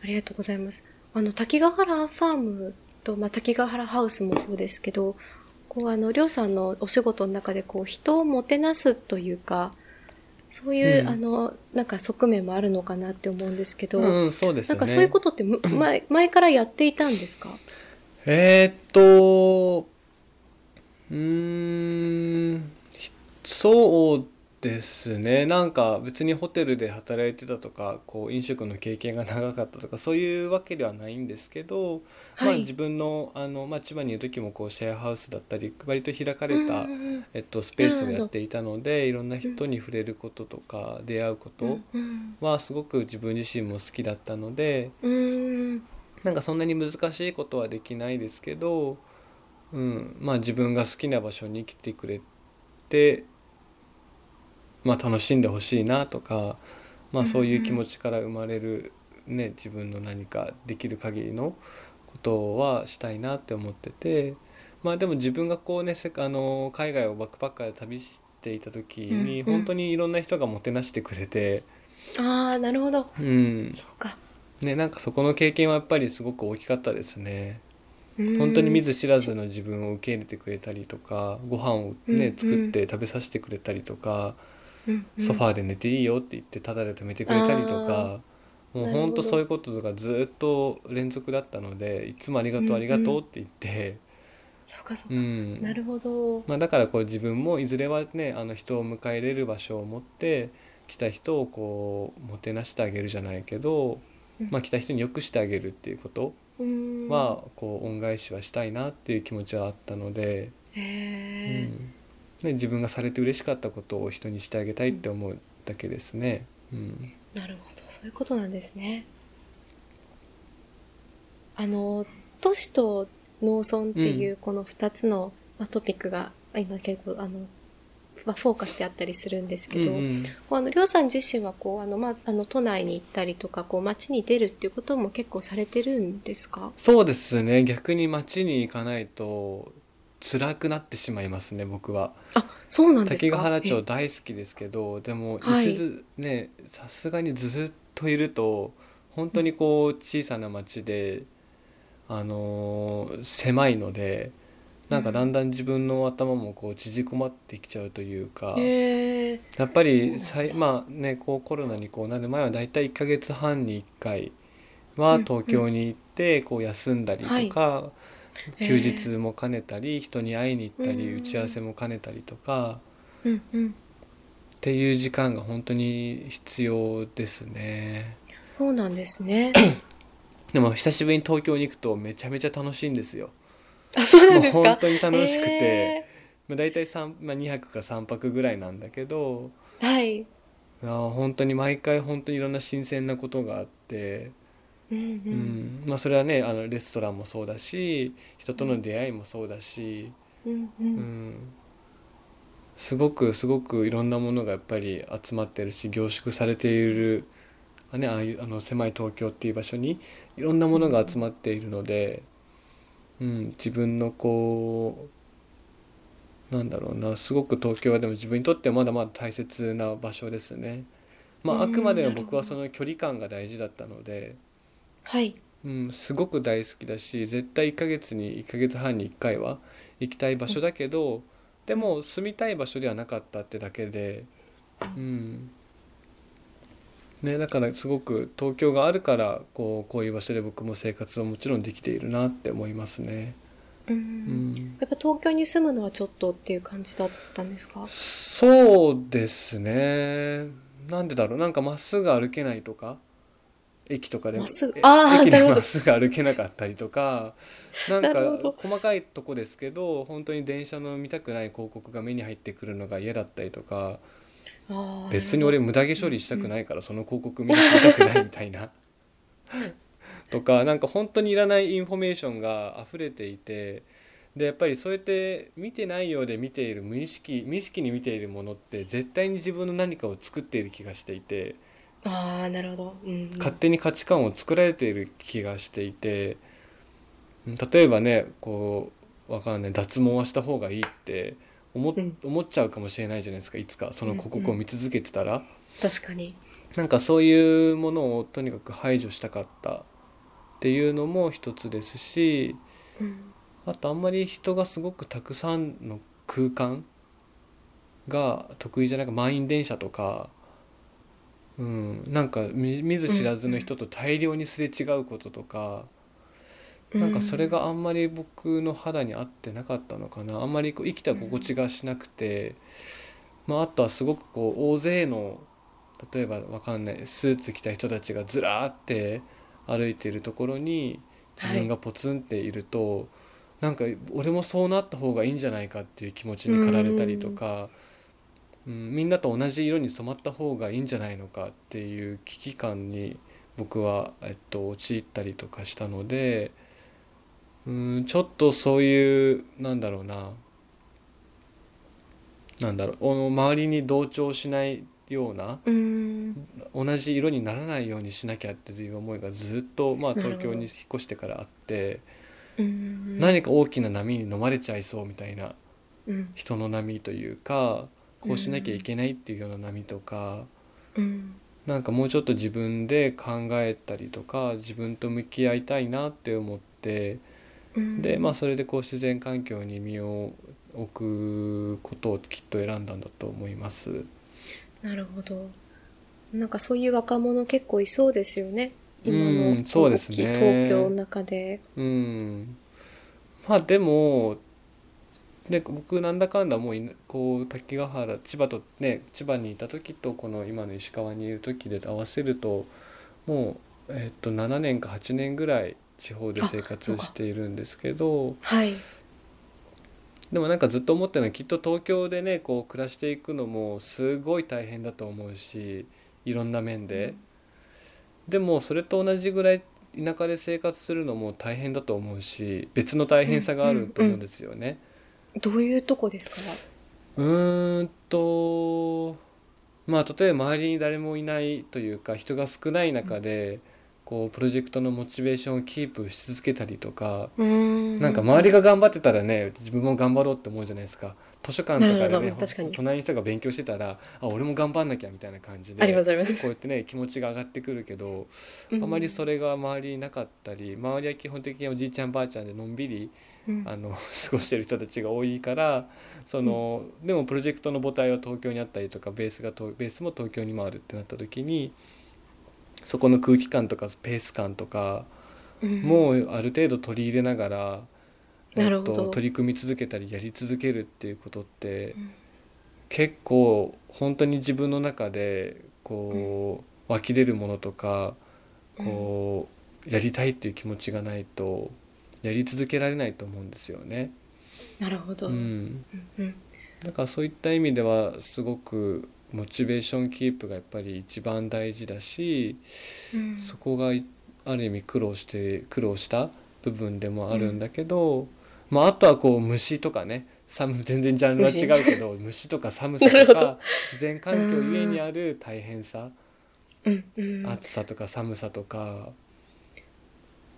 A: ありがとうございますあの滝ヶ原ファームと、まあ、滝ヶ原ハウスもそうですけどこうあのりょうさんのお仕事の中でこう人をもてなすというかそういう、
B: うん
A: あのなんか側面もあるのかなって思うんですけど、
B: うん、そうですよね。
A: なんかそういうことってむ 前前からやっていたんですか？
B: えーっとうーんひそうですね。なんか別にホテルで働いてたとかこう飲食の経験が長かったとかそういうわけではないんですけど、まあ、
A: はい
B: 自分のあの、まあ、千葉にいる時もこうシェアハウスだったり割と開かれた、えっと、スペースをやっていたのでいろんな人に触れることとか出会うことはすごく自分自身も好きだったので。
A: うん。
B: なんかそんなに難しいことはできないですけど、うん、まあ自分が好きな場所に来てくれて、まあ、楽しんでほしいなとか、まあ、そういう気持ちから生まれる、ね、自分の何かできる限りのことはしたいなって思ってて、まあ、でも自分がこうねせあの海外をバックパッカーで旅していた時に本当にいろんな人がもてなしてくれて、
A: ああなるほど。
B: うん。
A: そうか。
B: ね、なんかそこの経験はやっぱりすごく大きかったですね。
A: うん。
B: 本当に見ず知らずの自分を受け入れてくれたりとかご飯をね、
A: うん。
B: 作って食べさせてくれたりとか、ソファーで寝ていいよって言ってタダで止めてくれたりとかもう
A: ほど
B: 本当そういうことがずっと連続だったのでいつもありがと
A: うんう
B: うんありがとうって言って、
A: そうかそうか、
B: うん。
A: なるほど。
B: まあ、だからこう自分もいずれはねあの人を迎え入れる場所を持って来た人をこうもてなしてあげるじゃないけど、
A: うん。
B: まあ、来た人によくしてあげるっていうこと
A: うん。
B: はこう恩返しはしたいなっていう気持ちはあったので、
A: へ
B: う
A: え、
B: んね、自分がされて嬉しかったことを人にしてあげたいって思うだけですね。うん。
A: なるほど。そういうことなんですね。あの都市と農村っていうこの2つの、まあ、トピックが今結構あの、まあ、フォーカスであったりするんですけど、
B: うんうん。
A: あのりょうさん自身はこうあの、まあ、あの都内に行ったりとかこう街に出るっていうことも結構されてるんですか？
B: そうですね。逆に街に行かないと辛くなってしまいますね僕は。
A: あそうなんですか？
B: 滝ヶ原町
A: え
B: 大好きですけどでも
A: はい。
B: 一ずねさすがにずっといると本当にこう小さな町で、あのー狭いのでなんかだんだん自分の頭もこう縮こまってきちゃうというか、
A: へえ
B: やっぱりさいまあねこうコロナにこうなる前はだいたい1ヶ月半に1回は
A: うん
B: 東京に行ってこう休んだりとか、
A: へえ
B: 休日も兼ねたり人に会いに行ったり
A: うん。
B: 打ち合わせも兼ねたりとか。
A: うんうん。
B: っていう時間が本当に必要ですね。
A: そうなんですね。
B: でも久しぶりに東京に行くとめちゃめちゃ楽しいんですよ。
A: あそうなんですか？
B: 本当に楽しくて、
A: へ
B: まあ、大体3、まあ、2泊か3泊ぐらいなんだけど
A: はい。
B: いや本当に毎回本当にいろんな新鮮なことがあって、
A: うん
B: まあ、それはねあのレストランもそうだし人との出会いもそうだし、
A: うん
B: すごくすごくいろんなものがやっぱり集まってるし凝縮されている、あね、ああいうあの狭い東京っていう場所にいろんなものが集まっているので、うん、自分のこうなんだろうなすごく東京はでも自分にとってはまだまだ大切な場所ですね。まあ、
A: うん
B: あくまでも僕はその距離感が大事だったので、
A: はい。
B: うん、すごく大好きだし絶対1ヶ月に1ヶ月半に1回は行きたい場所だけど、でも住みたい場所ではなかったってだけで、うん。ね、だからすごく東京があるからこうこういう場所で僕も生活はもちろんできているなって思いますね。
A: う
B: うんん、
A: やっぱ東京に住むのはちょっとっていう感じだったんですか？
B: そうですね。なんでだろう。なんかまっすぐ歩けないとか駅とかで
A: まっすぐ。
B: え
A: あーなるほど。
B: 駅でまっすぐ歩けなかったりとか。なんか細かいとこですけど本当に電車の見たくない広告が目に入ってくるのが嫌だったりとか。別に俺無駄毛処理したくないからその広告見たくないみたいな。とかなんか本当にいらないインフォメーションが溢れていてでやっぱりそうやって見てないようで見ている無意識無意識に見ているものって絶対に自分の何かを作っている気がしていて
A: ああなるほど、うんうん、
B: 勝手に価値観を作られている気がしていてうん例えばねこうわかんない脱毛はした方がいいって思思っちゃうかもしれないじゃないですかいつかその広告を見続けてたら。
A: 確かに。
B: なんかそういうものをとにかく排除したかったっていうのも一つですし
A: うん。
B: あとあんまり人がすごくたくさんの空間が得意じゃないか満員電車とか、うん、なんか見見ず知らずの人と大量にすれ違うこととか、なんかそれがあんまり僕の肌に合ってなかったのかな。あんまりこう生きた心地がしなくて、まあ、あとはすごくこう大勢の例えばわかんないスーツ着た人たちがずらーって歩いているところに自分がポツンっていると、なんか俺もそうなった方がいいんじゃないかっていう気持ちに駆られたりとか、うん、みんなと同じ色に染まった方がいいんじゃないのかっていう危機感に僕は、えっと、陥ったりとかしたので。うんちょっとそういうなんだろうな。なんだろうお周りに同調しないような
A: うん。
B: 同じ色にならないようにしなきゃっていう思いがずっと、まあ、東京に引っ越してからあって
A: うん。
B: 何か大きな波に飲まれちゃいそうみたいな
A: うん。
B: 人の波というかこうしなきゃいけないっていうような波とか
A: うん。
B: なんかもうちょっと自分で考えたりとか自分と向き合いたいなって思って。
A: うん。
B: でまあそれでこう自然環境に身を置くことをきっと選んだんだと思います。
A: なるほど。なんかそういう若者結構いそうですよね。今
B: うん
A: の大きい東京の中で。
B: うん、まあでもで僕なんだかんだもういこう滝ヶ原千葉とね千葉にいた時とこの今の石川にいる時で合わせるともう、えっと7年か8年ぐらい地方で生活しているんですけど。
A: はい
B: でもなんかずっと思ってるのはきっと東京でねこう暮らしていくのもすごい大変だと思うしいろんな面で、でもそれと同じぐらい田舎で生活するのも大変だと思うし別の大変さがあると思うんですよね。
A: どういうとこですか？
B: うーんとまあ例えば周りに誰もいないというか人が少ない中でこうプロジェクトのモチベーションをキープし続けたりとか
A: うん。
B: なんか周りが頑張ってたらね自分も頑張ろうって思うじゃないですか。図書館とかでね隣の人が勉強してたらあ俺も頑張んなきゃみたいな感じでこうやってね気持ちが上がってくるけど
A: あ
B: あまりそれが周りになかったり周りは基本的におじいちゃんばあちゃんでのんびり
A: うん
B: あの 過ごしてる人たちが多いからその、でもプロジェクトの母体は東京にあったりとかベースが東ベースも東京にもあるってなった時にそこの空気感とかペース感とか
A: うん。
B: もうある程度取り入れながら、
A: なるほど。
B: と、取り組み続けたりやり続けるっていうことって、
A: うん。
B: 結構本当に自分の中でこう、湧き出るものとかこう、やりたいっていう気持ちがないとやり続けられないと思うんですよね。
A: なるほど、
B: うん、
A: うん
B: だからそういった意味ではすごくモチベーションキープがやっぱり一番大事だし、
A: うん。
B: そこがいある意味苦労して苦労した部分でもあるんだけど、まあ、あとはこう虫とかね寒全然ジャンルは違うけど虫。とか寒さとか自然環境ゆえにある大変さ、
A: うんうん。
B: 暑さとか寒さとか。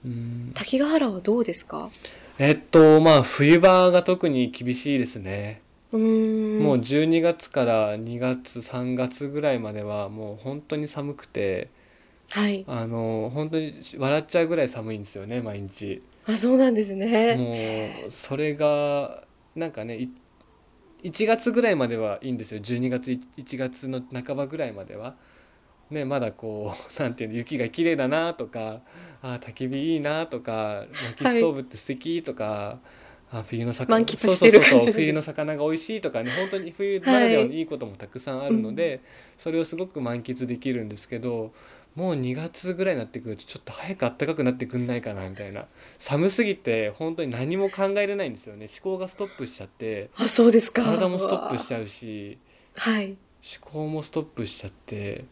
B: うん。
A: 滝ヶ原はどうですか？
B: えっとまあ冬場が特に厳しいですね、もう12月から2月3月ぐらいまではもう本当に寒くて。
A: はい。
B: あの本当に笑っちゃうぐらい寒いんですよね毎日。
A: あそうなんですね。
B: もうそれがなんかねい1月ぐらいまではいいんですよ。12月1月の半ばぐらいまでは。ね、まだこう なんていうの雪が綺麗だなとかあー焚き火いいなとか薪ストーブって素敵とか、あ冬の魚
A: 満喫してる
B: そうそう冬の魚が美味しいとかね本当に冬ならではのいいこともたくさんあるので、それをすごく満喫できるんですけどもう2月ぐらいになってくるとちょっと早く暖かくなってくんないかなみたいな。寒すぎて本当に何も考えれないんですよね。思考がストップしちゃって。
A: あそうですか。
B: 体もストップしちゃうし。
A: はい。
B: 思考もストップしちゃって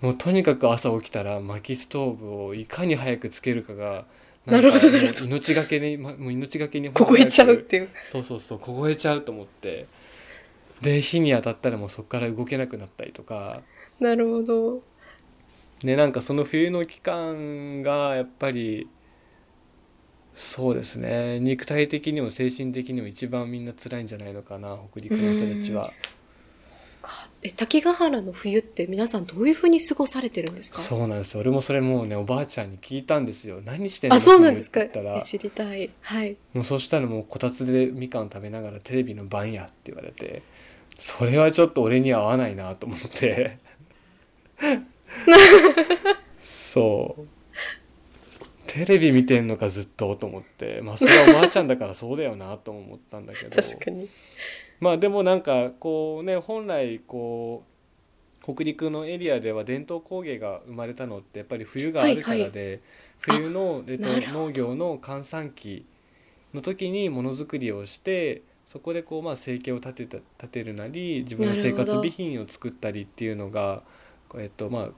B: もうとにかく朝起きたら薪ストーブをいかに早くつけるかが
A: なるほどなるほど。
B: 命がけにまもう命がけに
A: 凍えちゃうっていう。
B: そうそうそう凍えちゃうと思って。で火に当たったらもうそこから動けなくなったりとか。
A: なるほど。
B: ねなんかその冬の期間がやっぱりそうですね。肉体的にも精神的にも一番みんな辛いんじゃないのかな北陸の人たちは。
A: か。え滝ヶ原の冬って皆さんどういうふうに過ごされてるんですか？
B: そうなんです。よ俺もそれもうねおばあちゃんに聞いたんですよ。何してんの？
A: あそうなんですか。知りたい。はい。
B: もうそしたらもうこたつでみかん食べながらテレビの番やって言われてそれはちょっと俺には合わないなと思って。そう。テレビ見てんのかずっとと思って。まあそれはおばあちゃんだからそうだよなとも思ったんだけど。
A: 確かに
B: まあでもなんかこうね本来こう北陸のエリアでは伝統工芸が生まれたのってやっぱり冬があるからで、冬の、えっと農業の閑散期の時にものづくりをしてそこでこうまあ生計を立てた立てるなり自分の生活備品を作ったりっていうのがえっとまあ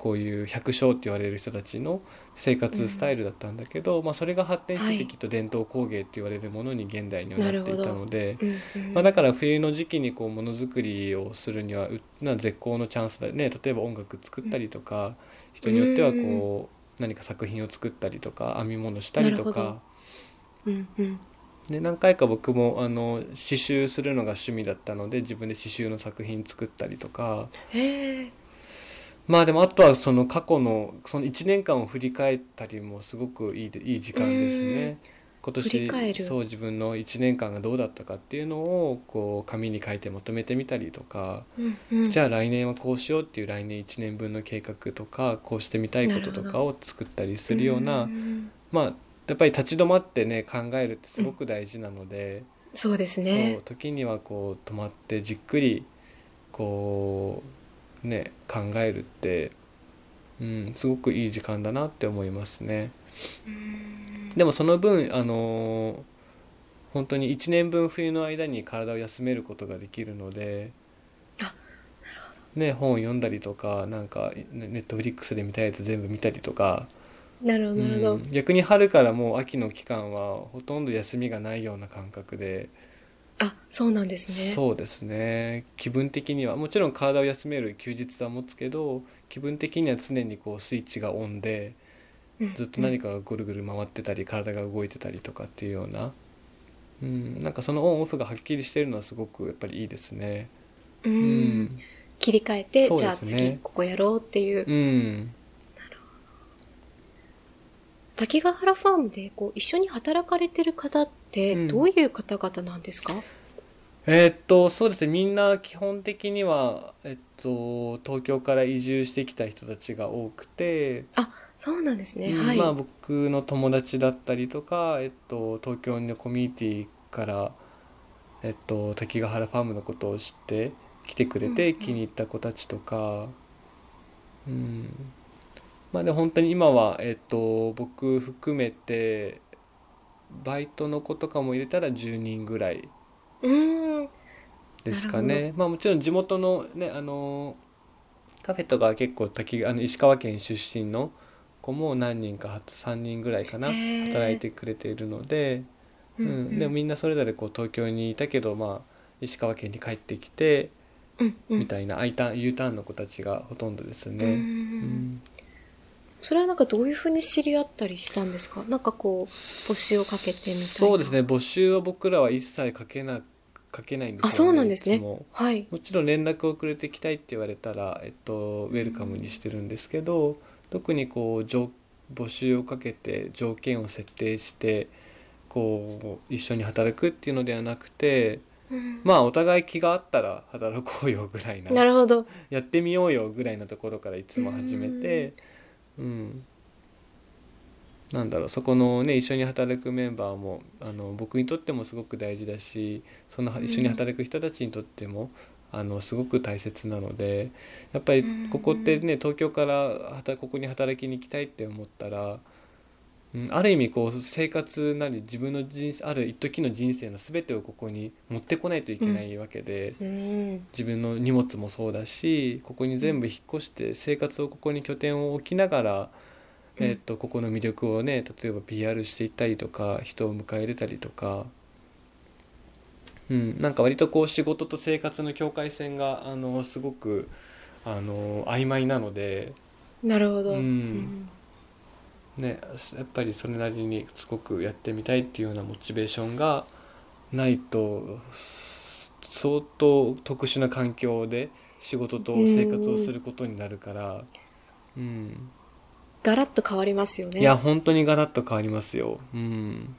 B: こういう百姓って言われる人たちの生活スタイルだったんだけど、まあ、それが発展して
A: はい
B: きっと伝統工芸って言われるものに現代にはなっていたので。
A: うんうん
B: まあ、だから冬の時期にこうものづくりをするには絶好のチャンスだね。例えば音楽作ったりとか、人によってはこう何か作品を作ったりとか編み物したりとか。
A: ど、うんうん。
B: ね、何回か僕もあの刺繍するのが趣味だったので自分で刺繍の作品作ったりとかまあでもあとはその過去のその1年間を振り返ったりもすごくいいでいい時間ですね。今年そう自分の1年間がどうだったかっていうのをこう紙に書いてまとめてみたりとか、
A: うんうん。
B: じゃあ来年はこうしようっていう来年1年分の計画とかこうしてみたいこととかを作ったりするような
A: うん
B: まあやっぱり立ち止まってね考えるってすごく大事なので、
A: そうですね。
B: 時にはこう止まってじっくりこうね考えるって、うん、すごくいい時間だなって思いますね。
A: うん。
B: でもその分あのー本当に1年分冬の間に体を休めることができるので
A: あなる
B: ね、本を読んだりとかなんかねネットフリックスで見たやつ全部見たりとか、
A: なるほどなるほど、
B: うん逆に春からもう秋の期間はほとんど休みがないような感覚で、
A: あそうなんですね。
B: そうですね。気分的にはもちろん体を休める休日は持つけど気分的には常にこうスイッチがオンで
A: うん
B: ずっと何かがぐるぐる回ってたり体が動いてたりとかっていうような、うん、なんかそのオンオフがはっきりしてるのはすごくやっぱりいいですね。
A: うん。
B: うん。
A: 切り替えて、
B: そう
A: じゃあ次ここやろうっていう。
B: うん。
A: 滝ヶ原ファームでこう一緒に働かれてる方って
B: うん。
A: どういう方々なんですか、
B: えーっとそうですね。みんな基本的には、えっと、東京から移住してきた人たちが多くて、
A: そうなんですね、
B: うん
A: はい、
B: まあ、僕の友達だったりとか、えっと、東京のコミュニティから、えっと、滝ヶ原ファームのことを知って来てくれて
A: うんうん。
B: 気に入った子たちとか、うん。まあで本当に今は、えっと、僕含めてバイトの子とかも入れたら10人ぐらい
A: うん。
B: ですかね。まあもちろん地元のねあのカフェとかは結構滝あの石川県出身の子も何人か3人ぐらいかな働いてくれているので、
A: う
B: うん。ん。でもみんなそれぞれこう東京にいたけど、まあ、石川県に帰ってきて
A: うんうん。
B: みたいな I ターン U ターンの子たちがほとんどです
A: う
B: ね。うんん
A: それはなんかどういうふうに知り合ったりしたんですか？なんかこう募集をかけてみたいな。
B: そうですね。募集は僕らは一切かけなかけないんですよ、
A: あそうなんですね。はい。
B: もちろん連絡をくれてきたいって言われたら、えっと、ウェルカムにしてるんですけど特にこう条募集をかけて条件を設定してこう一緒に働くっていうのではなくて
A: うん。
B: まあお互い気があったら働こうよぐらいな。
A: なるほど。
B: やってみようよぐらいのところからいつも始めてうんなんだろうそこのね一緒に働くメンバーもあの僕にとってもすごく大事だしその
A: うん。
B: 一緒に働く人たちにとってもあのすごく大切なのでやっぱりここってね東京から働ここに働きに行きたいって思ったら、うん、ある意味こう生活なり自分の人生ある一時の人生の全てをここに持ってこないといけないわけで。
A: うん。
B: 自分の荷物もそうだしここに全部引っ越して生活をここに拠点を置きながら、
A: うん。
B: えー、とここの魅力をね例えば PR していったりとか人を迎え入れたりとか、うん、なんか割とこう仕事と生活の境界線があのすごくあの曖昧なので、
A: なるほど、
B: うんね、やっぱりそれなりにすごくやってみたいっていうようなモチベーションがないとす相当特殊な環境で仕事と生活をすることになるから、うん。
A: ガラッと変わりますよね。
B: いや本当にガラッと変わりますよ。うん。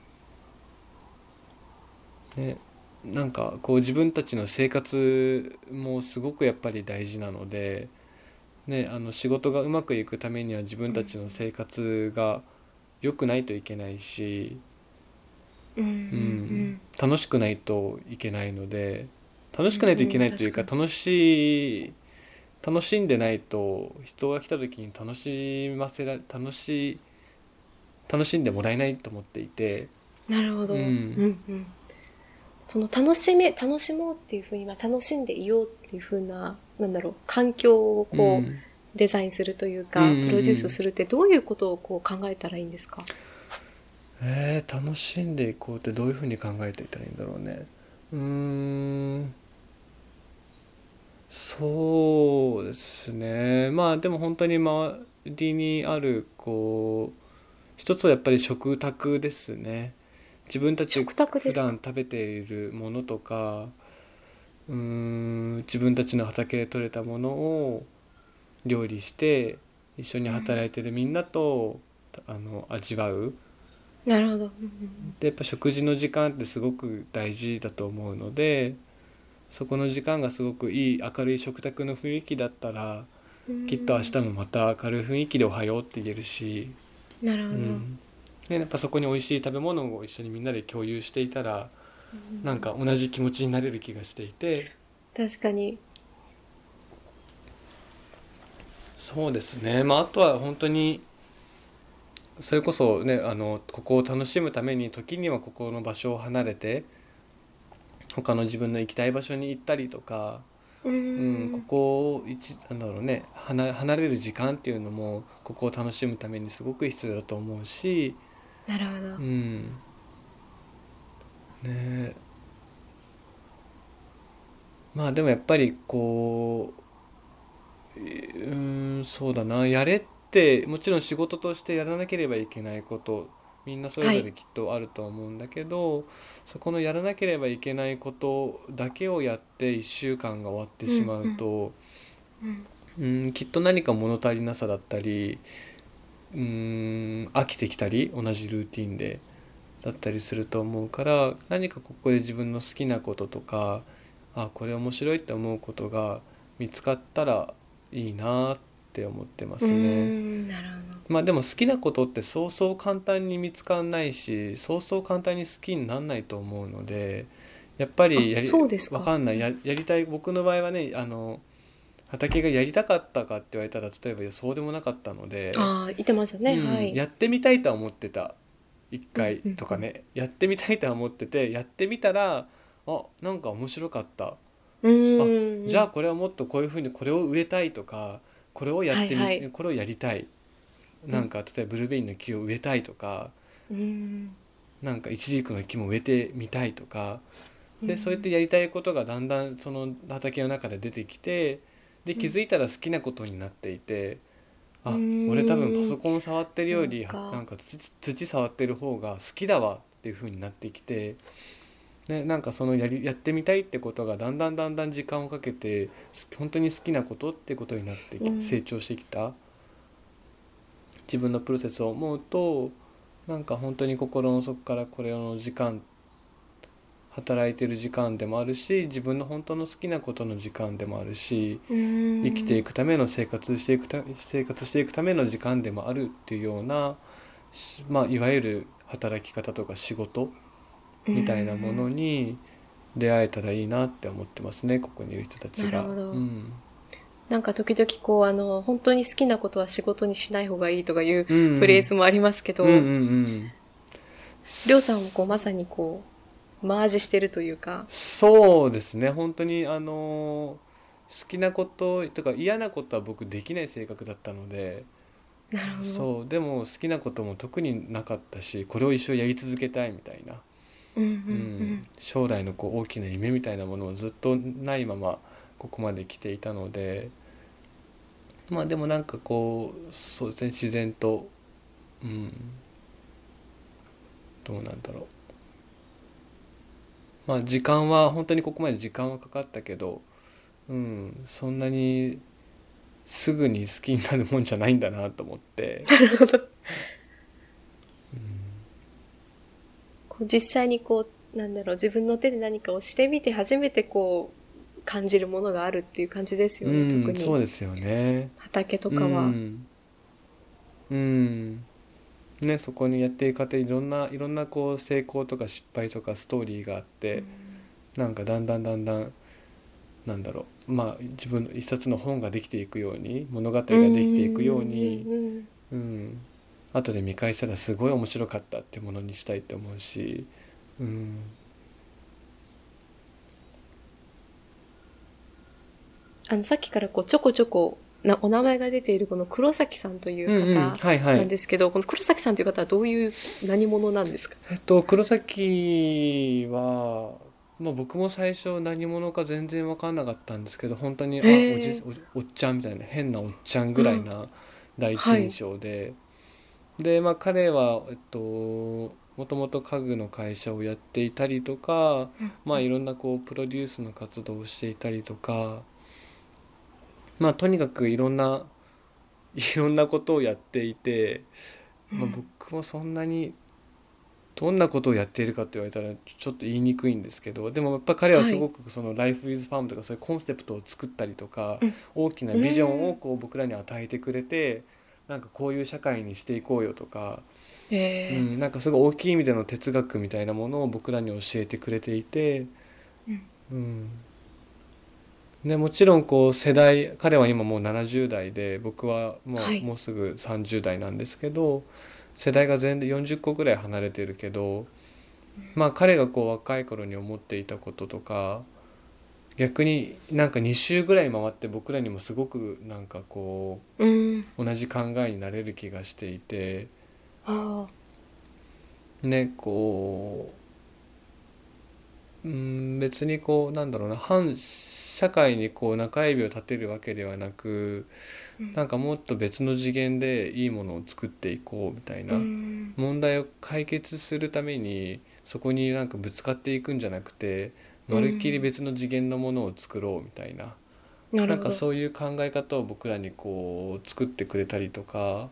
B: ね、なんかこう自分たちの生活もすごくやっぱり大事なので、ね、あの仕事がうまくいくためには自分たちの生活が良くないといけないし、
A: うんう
B: うん
A: ん。
B: 楽しくないといけないので楽しくないといけないというか
A: うん
B: 楽しい楽しんでないと人が来た時に楽しませら楽し楽しんでもらえないと思っていて。
A: うんなるほど、
B: う
A: うんんうんその楽しめ楽しもうっていうふうに、まあ、楽しんでいようっていうふうななんだろう環境をこう、
B: うん。
A: デザインするというか、
B: うんうんうん。
A: プロデュースするってどういうことをこう考えたらいいんですか？
B: えー、楽しんでいこうってどういうふうに考えていったらいいんだろうね。うーんそうですね。まあでも本当に周りにあるこう一つはやっぱり食卓ですね自分たち普段食べているものとかうーん自分たちの畑で採れたものを料理して一緒に働いてるみんなと、あの味わう。
A: なるほど、うん
B: でやっぱ食事の時間ってすごく大事だと思うのでそこの時間がすごくいい明るい食卓の雰囲気だったら
A: うん。
B: きっと明日もまた明るい雰囲気で「おはよう」って言えるし、
A: なるほど、
B: うんでやっぱそこに美味しい食べ物を一緒にみんなで共有していたらなんか同じ気持ちになれる気がしていて。
A: 確かに。
B: そうですね。まああとは本当にそれこそねあのここを楽しむために時にはここの場所を離れて他の自分の行きたい場所に行ったりとか、
A: うん。
B: うん、ここを一なんだろうね離離れる時間っていうのもここを楽しむためにすごく必要だと思うし、
A: なるほど、
B: うん、ねえ。まあでもやっぱりこううーんそうだな。やれってもちろん仕事としてやらなければいけないこと。みんなそれぞれきっとあると思うんだけど、そこのやらなければいけないことだけをやって1週間が終わってしまうと、
A: うん。
B: うん、きっと何か物足りなさだったりうん飽きてきたり同じルーティンでだったりすると思うから何かここで自分の好きなこととかあこれ面白いって思うことが見つかったらいいなって思ってます
A: う
B: ね。まあでも好きなことってそうそう簡単に見つかんないしそうそう簡単に好きになんないと思うのでやっぱりや
A: あ
B: り
A: そうですか。
B: わかんない。ややりたい僕の場合はねあの畑がやりたかったかって言われたら例えばそうでもなかったので、
A: どああ言ってましたね、
B: うん
A: はい。
B: やってみたいとは思ってた。一回とかね、やってみたいとは思っててやってみたらあなんか面白かった。
A: うん。
B: じゃあこれはもっとこういうふうにこれを植えたいとかこれをやってみ、
A: はいはい。
B: これをやりたい。なんか例えばブルーベリーの木を植えたいとか
A: うん。
B: なんかイチジクの木も植えてみたいとか。で
A: うん。
B: そうやってやりたいことがだんだんその畑の中で出てきてで気づいたら好きなことになっていて、あ
A: うん。
B: 俺多分パソコン触ってるよりなんか土土触ってる方が好きだわっていう風になってきて、ね、なんかそのやりやってみたいってことがだんだんだんだん時間をかけてす本当に好きなことってことになって成長してきた。自分のプロセスを思うとなんか本当に心の底からこれの時間働いてる時間でもあるし自分の本当の好きなことの時間でもあるし
A: 生
B: 生きていくための生活していくた生活していくための時間でもあるっていうような、しまあ、いわゆる働き方とか仕事みたいなものに出会えたらいいなって思ってますねここにいる人たちが。
A: な
B: ん。
A: なんか時々こうあの本当に好きなことは仕事にしない方がいいとかいう
B: うん。
A: フレーズもありますけど、りょうさんもこうまさにこうマージしてるというか。
B: そうですね本当にあの好きなこととか嫌なことは僕できない性格だったので。そうでも好きなことも特になかったしこれを一生やり続けたいみたいな、
A: うん。うん。
B: 将来のこう大きな夢みたいなものをずっとないままここまで来ていたので。まあでもなんかこうそうですね自然とうん。どうなんだろうまあ時間は本当にここまで時間はかかったけどうんそんなにすぐに好きになるもんじゃないんだなと思って、
A: なるほど
B: うん。
A: こう実際にこうなんだろう自分の手で何かをしてみて初めてこう感じるものがあるっていう感じですよね、
B: うん、
A: 特に。
B: そうですよね。
A: 畑とかは、
B: うん、うんねそこにやっていく過程いろんないろんなこう成功とか失敗とかストーリーがあって、なんかだんだんだんだんなんだろう。まあ自分の一冊の本ができていくように物語ができていくように、
A: んん
B: うん、後で見返したらすごい面白かったっていうものにしたいって思うし、うん、
A: あのさっきからこうちょこちょこなお名前が出ているこの黒崎さんという
B: うんうん
A: 方
B: はいは
A: なん
B: い。
A: ですけど、この黒崎さんという方はどういう何者なんですか？
B: えっと黒崎は、まあ、僕も最初何者か全然分かんなかったんですけど本当にあおじおおっちゃんみたいな変なおっちゃんぐらいな第一印象で、で、まあ、彼は、えっと、もともと家具の会社をやっていたりとか、まあ、いろんなこうプロデュースの活動をしていたりとか、まあ、とにかくいろんないろんなことをやっていて、まあ、僕もそんなにどんなことをやっているかって言われたらちょっと言いにくいんですけどでもやっぱ彼はすごくその「Life with Farm」とかそういうコンセプトを作ったりとか、
A: うん。
B: 大きなビジョンをこう僕らに与えてくれてなんかこういう社会にしていこうよとか、
A: えー。
B: うん、なんかすごい大きい意味での哲学みたいなものを僕らに教えてくれていて、
A: うん。
B: うんでもちろんこう世代彼は今もう70代で僕はもう,、
A: はい
B: もうすぐ30代なんですけど世代が全然40個ぐらい離れてるけど、まあ彼がこう若い頃に思っていたこととか逆になんか2周ぐらい回って僕らにもすごくなんかこ
A: うん
B: う同じ考えになれる気がしていて。
A: あ
B: ねこううん別にこうなんだろうな反社会にこう中指を立てるわけではなく
A: うん。
B: なんかもっと別の次元でいいものを作っていこうみたいな、
A: うん。
B: 問題を解決するためにそこになんかぶつかっていくんじゃなくてまるっきり別の次元のものを作ろうみたいな、
A: なるほど。
B: なんかそういう考え方を僕らにこう作ってくれたりとか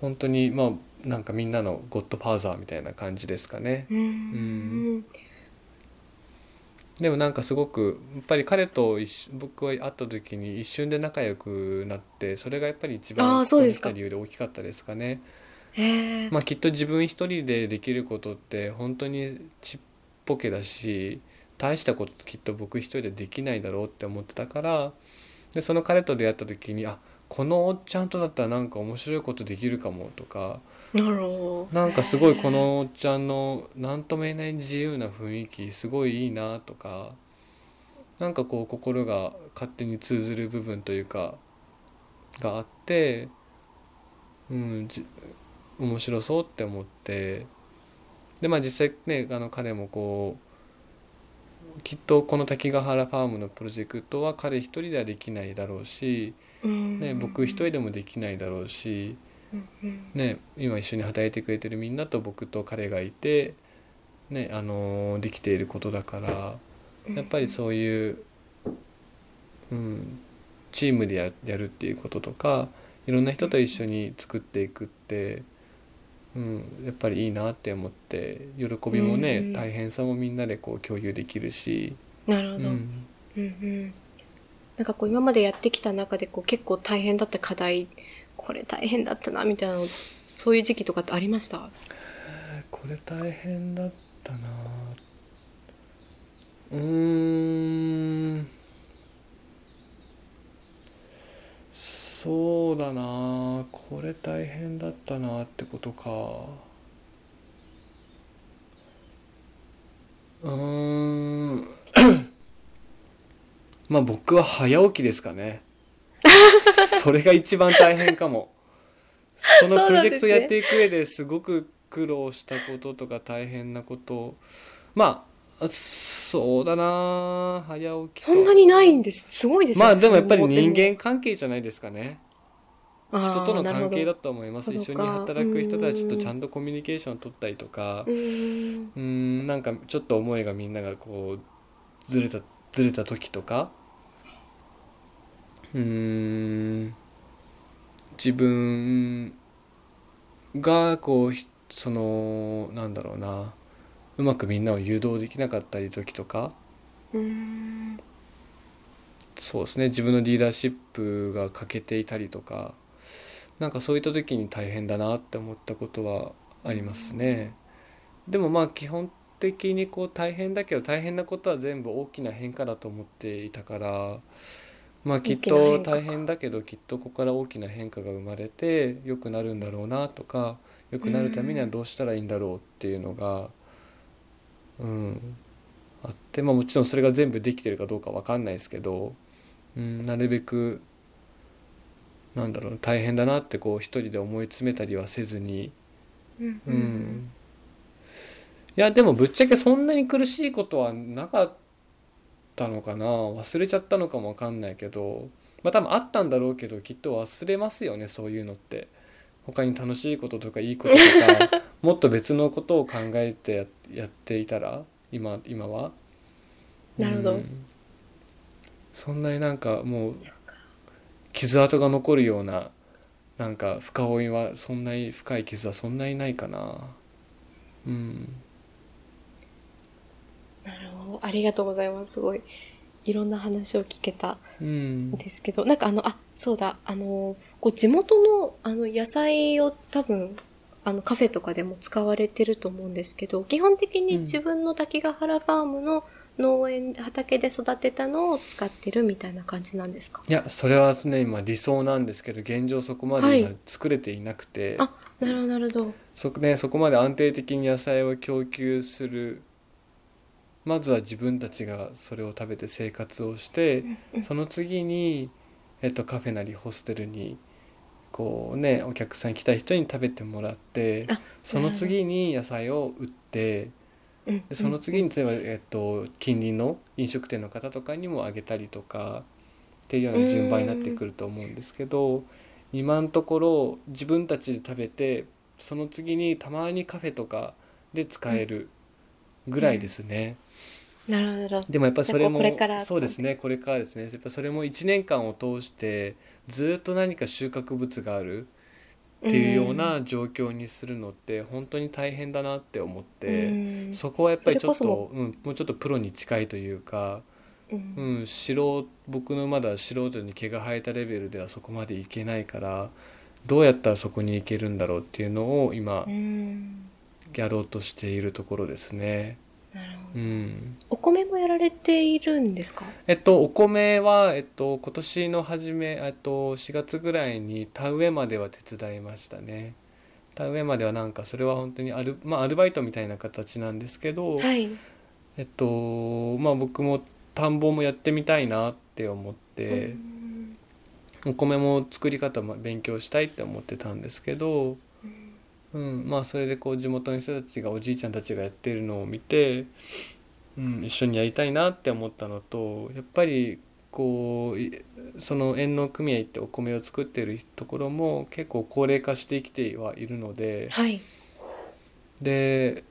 B: 本当にまあなんかみんなのゴッドファーザーみたいな感じですかね。
A: うん
B: でもなんかすごくやっぱり彼と僕は会った時に一瞬で仲良くなってそれがやっぱり一
A: あ
B: 番
A: ーそうですか
B: ここに来た理由で大きかったですかね。
A: えー
B: まあきっと自分一人でできることって本当にちっぽけだし大したこときっと僕一人でできないだろうって思ってたからでその彼と出会った時にあこのおっちゃんとだったらなんか面白いことできるかもとか
A: な
B: んかすごいこのおっちゃんの何とも言えない自由な雰囲気すごいいいなとかなんかこう心が勝手に通ずる部分というかがあってうんじ面白そうって思ってでまあ実際ねあの彼もこうきっとこの滝ヶ原ファームのプロジェクトは彼一人ではできないだろうし、ね、僕一人でもできないだろうし、ね、今一緒に働いてくれてるみんなと僕と彼がいて、ねあのできていることだからやっぱりそういう、うん、チームでややるっていうこととかいろんな人と一緒に作っていくって、うん、やっぱりいいなって思って喜びもね、
A: うん。
B: 大変さもみんなでこう共有できるし、
A: なるほど、
B: うん、
A: うんうん。なんかこう今までやってきた中でこう結構大変だった課題これ大変だったなみたいなのそういう時期とかってありました？
B: これ大変だったな。うーん。そうだな。これ大変だったなってことか。うーん。まあ僕は早起きですかね。それが一番大変かも。そのプロジェクトやっていく上ですごく苦労したこととか大変なこと。まあそうだな。早起きと。
A: そんなにないんです。すごいですよ
B: まあでもやっぱり人間関係じゃないですかね。人との関係だと思います。一緒に働く人たちとちゃんとコミュニケーションを取ったりとか。
A: うん
B: なんかちょっと思いがみんながこうずれたずれた時とかうん。自分がこうそのなんだろうな。うまくみんなを誘導できなかったり時とか。
A: う
B: そうですね。自分のリーダーシップが欠けていたりとか。なんかそういった時に大変だなって思ったことはありますね。でもまあ基本的にこう大変だけど大変なことは全部大きな変化だと思っていたから。まあきっと大変だけどきっとここから大きな変化が生まれて良くなるんだろうなとか良くなるためにはどうしたらいいんだろうっていうのがうんあってまあもちろんそれが全部できてるかどうかわかんないですけど、うん、なるべくなんだろう大変だなってこう一人で思い詰めたりはせずに
A: うん
B: う、ん。いやでもぶっちゃけそんなに苦しいことはなかったのかな？忘れちゃったのかもわかんないけど。まあ多分あったんだろうけどきっと忘れますよねそういうのって。他に楽しいこととかいいこととか もっと別のことを考えてややっていたら今今は。
A: なるほど。
B: うん。そんなになんかもう傷跡が残るようななんか深追いはそんなに深い傷はそんなにないかな。うん
A: なるほど。ありがとうございます。すごい。いろんな話を聞けた
B: うん。
A: んですけど。なんかあのあそうだ。あのこう地元のあの野菜を多分あのカフェとかでも使われてると思うんですけど基本的に
B: うん。
A: 自分の滝ヶ原ファームの農園畑で育てたのを使ってるみたいな感じなんですか？
B: いやそれはね今理想なんですけど現状そこまで今
A: はい。
B: 作れていなくて、
A: あなるほどなるほど。
B: そ,、ね、そこまで安定的に野菜を供給するまずは自分たちがそれを食べて生活をして
A: うん
B: その次に、えっと、カフェなりホステルにこうねお客さん来た人に食べてもらって
A: あ
B: その次に野菜を売って
A: うん。
B: でその次に例えば、えっと、近隣の飲食店の方とかにもあげたりとかっていうような順番になってくると思うんですけど今のところ自分たちで食べてその次にたまにカフェとかで使えるぐらいですね。
A: なるほど。
B: でもやっぱそれもそうですね。これからですね。やっぱそれも1年間を通してずっと何か収穫物があるっていうような状況にするのって本当に大変だなって思って、
A: うん。
B: そこはやっぱりちょっと、うん、もうちょっとプロに近いというか、
A: うん。
B: うん、素人僕のまだ素人に毛が生えたレベルではそこまでいけないからどうやったらそこに行けるんだろうっていうのを今
A: うん。
B: やろうとしているところですね。うん、
A: お米もやられているんですか？
B: えっとお米は、えっと、今年の初め、えっと、4月ぐらいに田植えまでは手伝いましたね。田植えまではなんかそれは本当にアル,、まあ、アルバイトみたいな形なんですけど、
A: はい。
B: えっとまあ僕も田んぼもやってみたいなって思って、
A: うん。
B: お米も作り方も勉強したいって思ってたんですけど、うん、まあそれでこう地元の人たちがおじいちゃんたちがやってるのを見て、うん、一緒にやりたいなって思ったのとやっぱりこういその遠農組合ってお米を作ってるところも結構高齢化してきてはいるので
A: はい。
B: で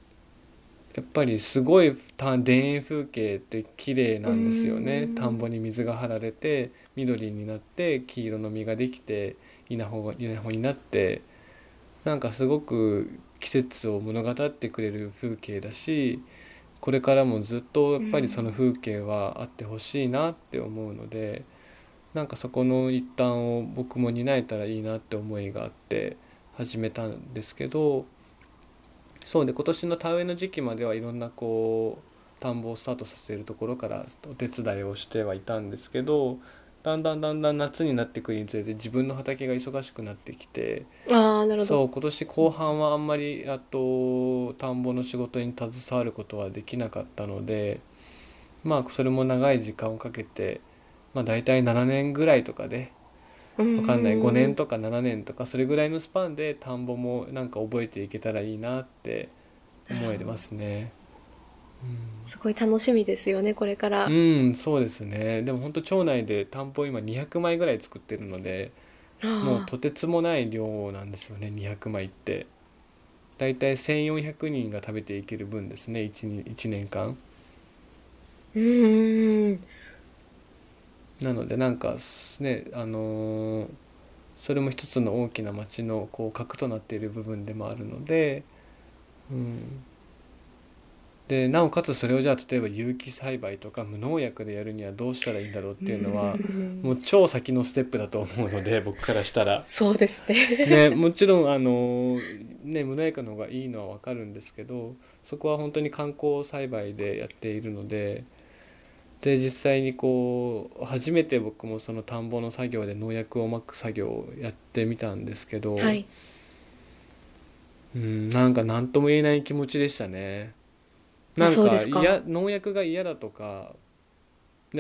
B: やっぱりすごい田田園風景って綺麗なんですよね。
A: うん。
B: 田んぼに水が張られて緑になって黄色の実ができて稲穂が稲穂になってなんかすごく季節を物語ってくれる風景だしこれからもずっとやっぱりその風景はあってほしいなって思うのでなんかそこの一端を僕も担えたらいいなって思いがあって始めたんですけどそうで今年の田植えの時期まではいろんなこう田んぼをスタートさせるところからお手伝いをしてはいたんですけどだんだんだんだん夏になってくるにつれて自分の畑が忙しくなってきて
A: ああなるほど
B: そう今年後半はあんまりあと田んぼの仕事に携わることはできなかったのでまあそれも長い時間をかけてまあ大体7年ぐらいとかで
A: わ
B: わかんない5年とか7年とかそれぐらいのスパンで田んぼもなんか覚えていけたらいいなって思えてますね。
A: すごい楽しみですよねこれから、
B: うん、うん、そうですね。でも本当町内で田んぼ今200枚ぐらい作ってるので
A: あ
B: もう
A: あ
B: とてつもない量なんですよね200枚って。だいたい1400人が食べていける分ですね 1, 1年間。
A: うん。
B: なのでなんかすねあのーそれも一つの大きな町のこう核となっている部分でもあるので、うん、でなおかつそれをじゃあ例えば有機栽培とか無農薬でやるにはどうしたらいいんだろうっていうのは
A: ん
B: もう超先のステップだと思うので 僕からしたら。
A: そうですね
B: ね、もちろんあの、ね、無農薬の方がいいのは分かるんですけどそこは本当に観光栽培でやっているのでで実際にこう初めて僕もその田んぼの作業で農薬をまく作業をやってみたんですけど、
A: はい
B: うん、なんか何とも言えない気持ちでしたね。なんかいや農薬が嫌だとか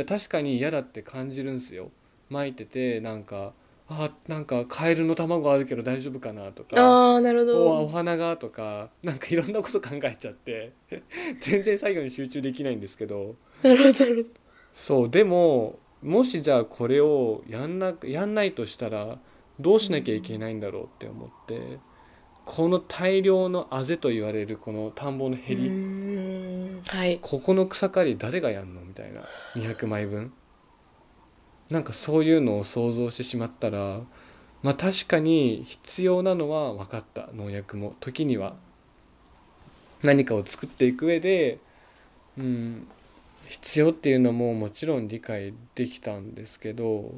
B: 確かに嫌だって感じるんですよ。撒いててなんかあなんかカエルの卵あるけど大丈夫かなとか
A: ああなるほ
B: おお
A: ど
B: 花がとかなんかいろんなこと考えちゃって 全然作業に集中できないんですけど。
A: なるほどなるほど。
B: そうでももしじゃあこれをやんなやんないとしたらどうしなきゃいけないんだろうって思ってこの大量のあぜと言われるこの田んぼのへり、
A: はい。
B: ここの草刈り誰がやんのみたいな。200枚分。なんかそういうのを想像してしまったらまあ確かに必要なのは分かった。農薬も。時には。何かを作っていく上で、うん、必要っていうのももちろん理解できたんですけど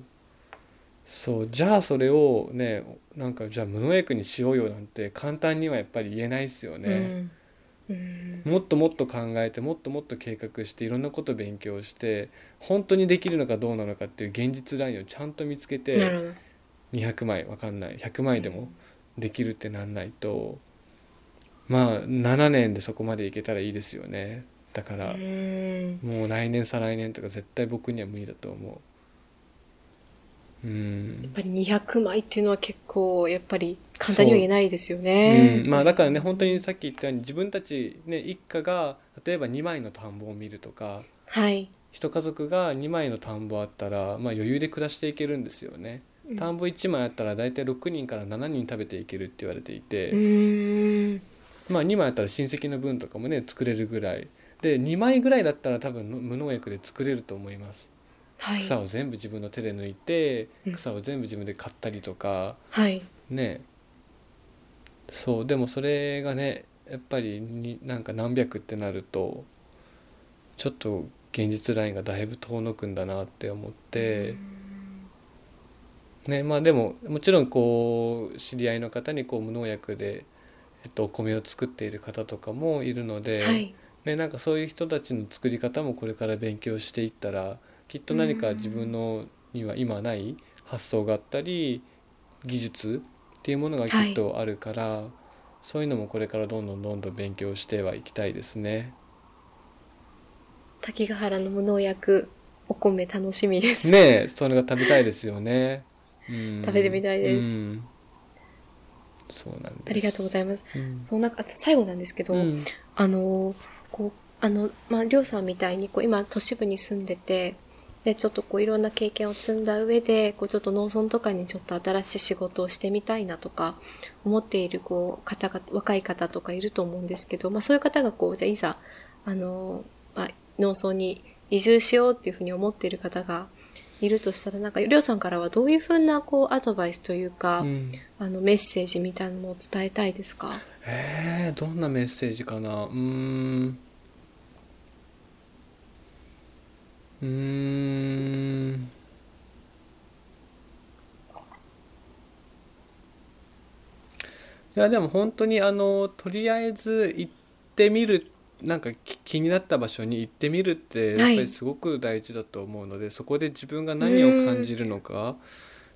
B: そうじゃあそれをねなんかじゃあ無農薬にしようよなんて簡単にはやっぱり言えないですよね。
A: うん。うん。
B: もっともっと考えてもっともっと計画していろんなこと勉強して本当にできるのかどうなのかっていう現実ラインをちゃんと見つけ
A: な
B: て
A: る
B: 200枚わかんない。100枚でもできるってなんないとまあ7年でそこまでいけたらいいですよね。だから
A: うん。
B: もう来年再来年とか絶対僕には無理だと思ううん
A: やっぱり200枚っていうのは結構やっぱり簡単には言えないですよね。
B: うん、まあだからね本当にさっき言ったように自分たち、ね、一家が例えば2枚の田んぼを見るとか
A: はい。
B: 一家族が2枚の田んぼあったら、まあ、余裕で暮らしていけるんですよね田んぼ1枚あったら大体6人から7人食べていけるって言われていて。まあ2枚あったら親戚の分とかもね作れるぐらいで2枚ぐらいだったら多分無農薬で作れると思います、
A: はい。
B: 草を全部自分の手で抜いて
A: うん
B: 草を全部自分で刈ったりとか
A: はい。
B: ねそうでもそれがねやっぱりになんか何百ってなるとちょっと現実ラインがだいぶ遠のくんだなって思って、ねまあでももちろんこう知り合いの方にこう無農薬で、えっと、お米を作っている方とかもいるので、
A: はい。
B: ね、なんかそういう人たちの作り方もこれから勉強していったらきっと何か自分のには今ない発想があったり技術っていうものがきっとあるから、そういうのもこれからどんどんどんどん勉強してはいきたいですね。
A: 滝ヶ原の無農薬お米楽しみです。
B: ねえそれが食べたいですよね。うん、
A: 食べてみたいです
B: うんそうなんです。
A: ありがとうございます。
B: うん
A: そうなんかあと最後なんですけど、
B: うん
A: あのこうあのまありょうさんみたいにこう今都市部に住んでて。でちょっとこういろんな経験を積んだ上でこうちょっと農村とかにちょっと新しい仕事をしてみたいなとか思っているこう方が若い方とかいると思うんですけど、まあ、そういう方がこうじゃあいざあの、まあ、農村に移住しようっていうふうに思っている方がいるとしたらなんかりょうさんからはどういうふうなこうアドバイスというか、
B: うん。
A: あのメッセージみたいなのを伝えたいですか？
B: えー、どんなメッセージかな？うーんうーん。いやでも本当にあのとりあえず行ってみるなんかき気になった場所に行ってみるってやっぱ
A: はい
B: りすごく大事だと思うので、そこで自分が何を感じるのか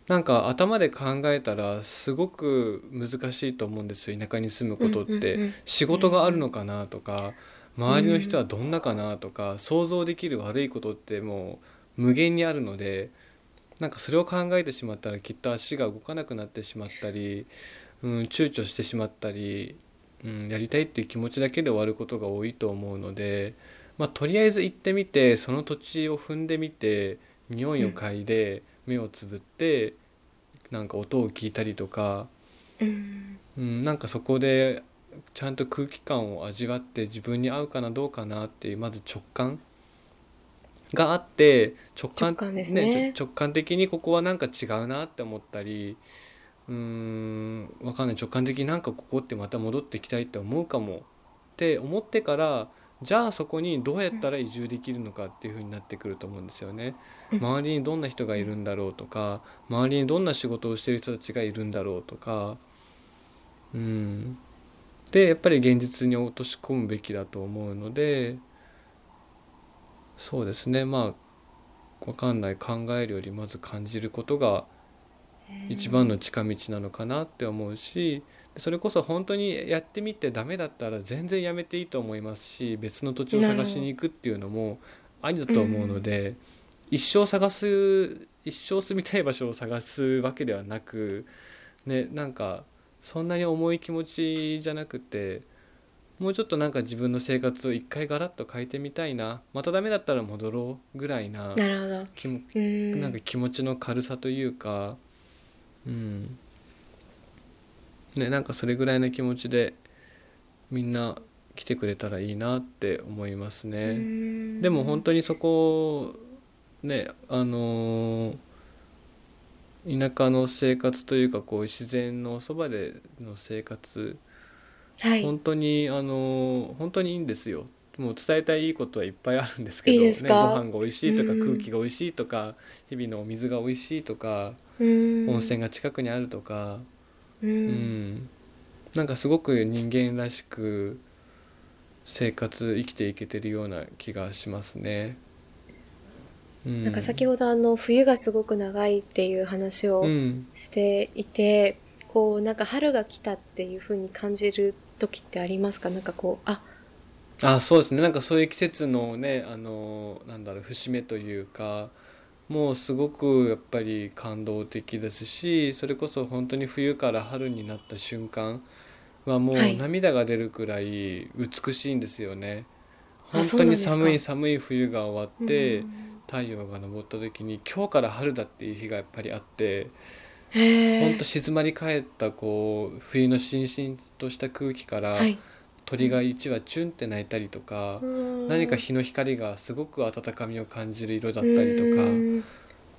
B: なんか頭で考えたらすごく難しいと思うんですよ田舎に住むことって、仕事があるのかなとか周りの人はどんなかなとか、想像できる悪いことってもう無限にあるのでなんかそれを考えてしまったらきっと足が動かなくなってしまったり、うん、躊躇してしまったり、うん、やりたいっていう気持ちだけで終わることが多いと思うので、まあ、とりあえず行ってみてその土地を踏んでみて匂いを嗅いで目をつぶってなんか音を聞いたりとか、
A: うん。
B: うん、なんかそこでちゃんと空気感を味わって自分に合うかなどうかなっていうまず直感があって直感
A: ね
B: ちょ直感的にここはなんか違うなって思ったりうーんわかんない。直感的になんかここってまた戻ってきたいって思うかもって思ってからじゃあそこにどうやったら移住できるのかっていう風になってくると思うんですよね。
A: うん。
B: 周りにどんな人がいるんだろうとか周りにどんな仕事をしている人たちがいるんだろうとかうんでやっぱり現実に落とし込むべきだと思うのでそうですねまあわかんない考えるよりまず感じることが一番の近道なのかなって思うしそれこそ本当にやってみてダメだったら全然やめていいと思いますし別の土地を探しに行くっていうのもありだと思うので、一生探す一生住みたい場所を探すわけではなくねなんかそんなに重い気持ちじゃなくてもうちょっとなんか自分の生活を一回ガラッと変えてみたいな。またダメだったら戻ろうぐらいな
A: なるほど。
B: 気も
A: うん。
B: なんか気持ちの軽さというか、うん、ね、なんかそれぐらいの気持ちでみんな来てくれたらいいなって思いますね。でも本当にそこねあのー田舎の生活というかこう自然のそばでの生活。
A: はい。
B: 本当にあの本当にいいんですよ。もう伝えたいいいことはいっぱいあるんですけど
A: いいですか？
B: ね、ご飯が美味しいとか
A: うん。
B: 空気が美味しいとか日々のお水が美味しいとか
A: 温
B: 温泉が近くにあるとか、
A: う
B: うんん、なんかすごく人間らしく生活生きていけてるような気がしますね。うん、
A: なんか先ほどあの冬がすごく長いっていう話を
B: うん。
A: していて、こうなんか春が来たっていう風に感じる時ってありますか？なんかこうあ
B: あそうですね。なんかそういう季節のねあのなんだろう節目というかもうすごくやっぱり感動的ですしそれこそ本当に冬から春になった瞬間はもう
A: はい。
B: 涙が出るくらい美しいんですよね。
A: あ
B: 本当に寒い寒い冬が終わって
A: うん
B: 太陽が昇った時に今日から春だっていう日がやっぱりあって
A: へえ
B: 本当静まり返ったこう冬のしんしんとした空気から
A: はい。
B: 鳥が1羽チュンって鳴いたりとか。何か日の光がすごく温かみを感じる色だったりとか
A: うん。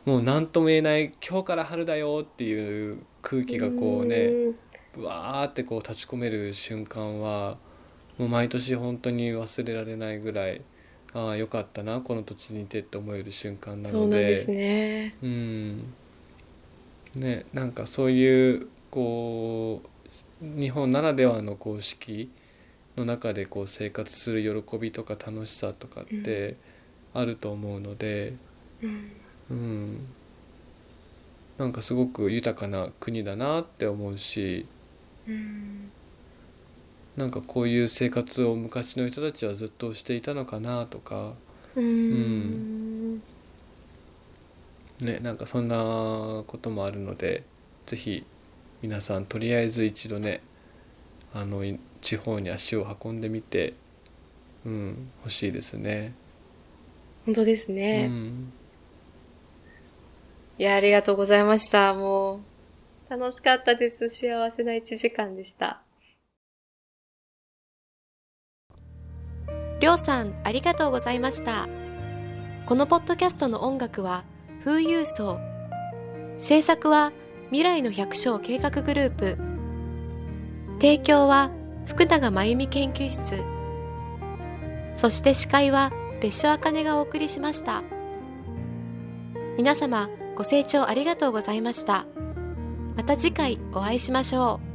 B: もう何とも言えない今日から春だよっていう空気がこうね
A: ん。
B: ぶわーってこう立ち込める瞬間はもう毎年本当に忘れられないぐらいああよかったなこの土地にいてって思える瞬間な
A: そう
B: ので
A: なんですね。
B: うん。ねなんかそういうこう日本ならではのこう四季の中でこう生活する喜びとか楽しさとかってあると思うので、
A: うん。
B: うん、なんかすごく豊かな国だなって思うし。
A: うん
B: なんかこういう生活を昔の人たちはずっとしていたのかなとか、
A: うん。
B: ね、なんかそんなこともあるのでぜひ皆さんとりあえず一度ねあのい地方に足を運んでみて、うん、欲しいですね。
A: 本当です
B: う
A: ね、
B: ん。
A: いやありがとうございました。もう楽しかったです。幸せな1時間でしたりょうさんありがとうございました。このポッドキャストの音楽は風有層制作は未来の百姓計画グループ。提供は福永真由美研究室。そして司会は別所茜がお送りしました。皆様ご清聴ありがとうございました。また次回お会いしましょう。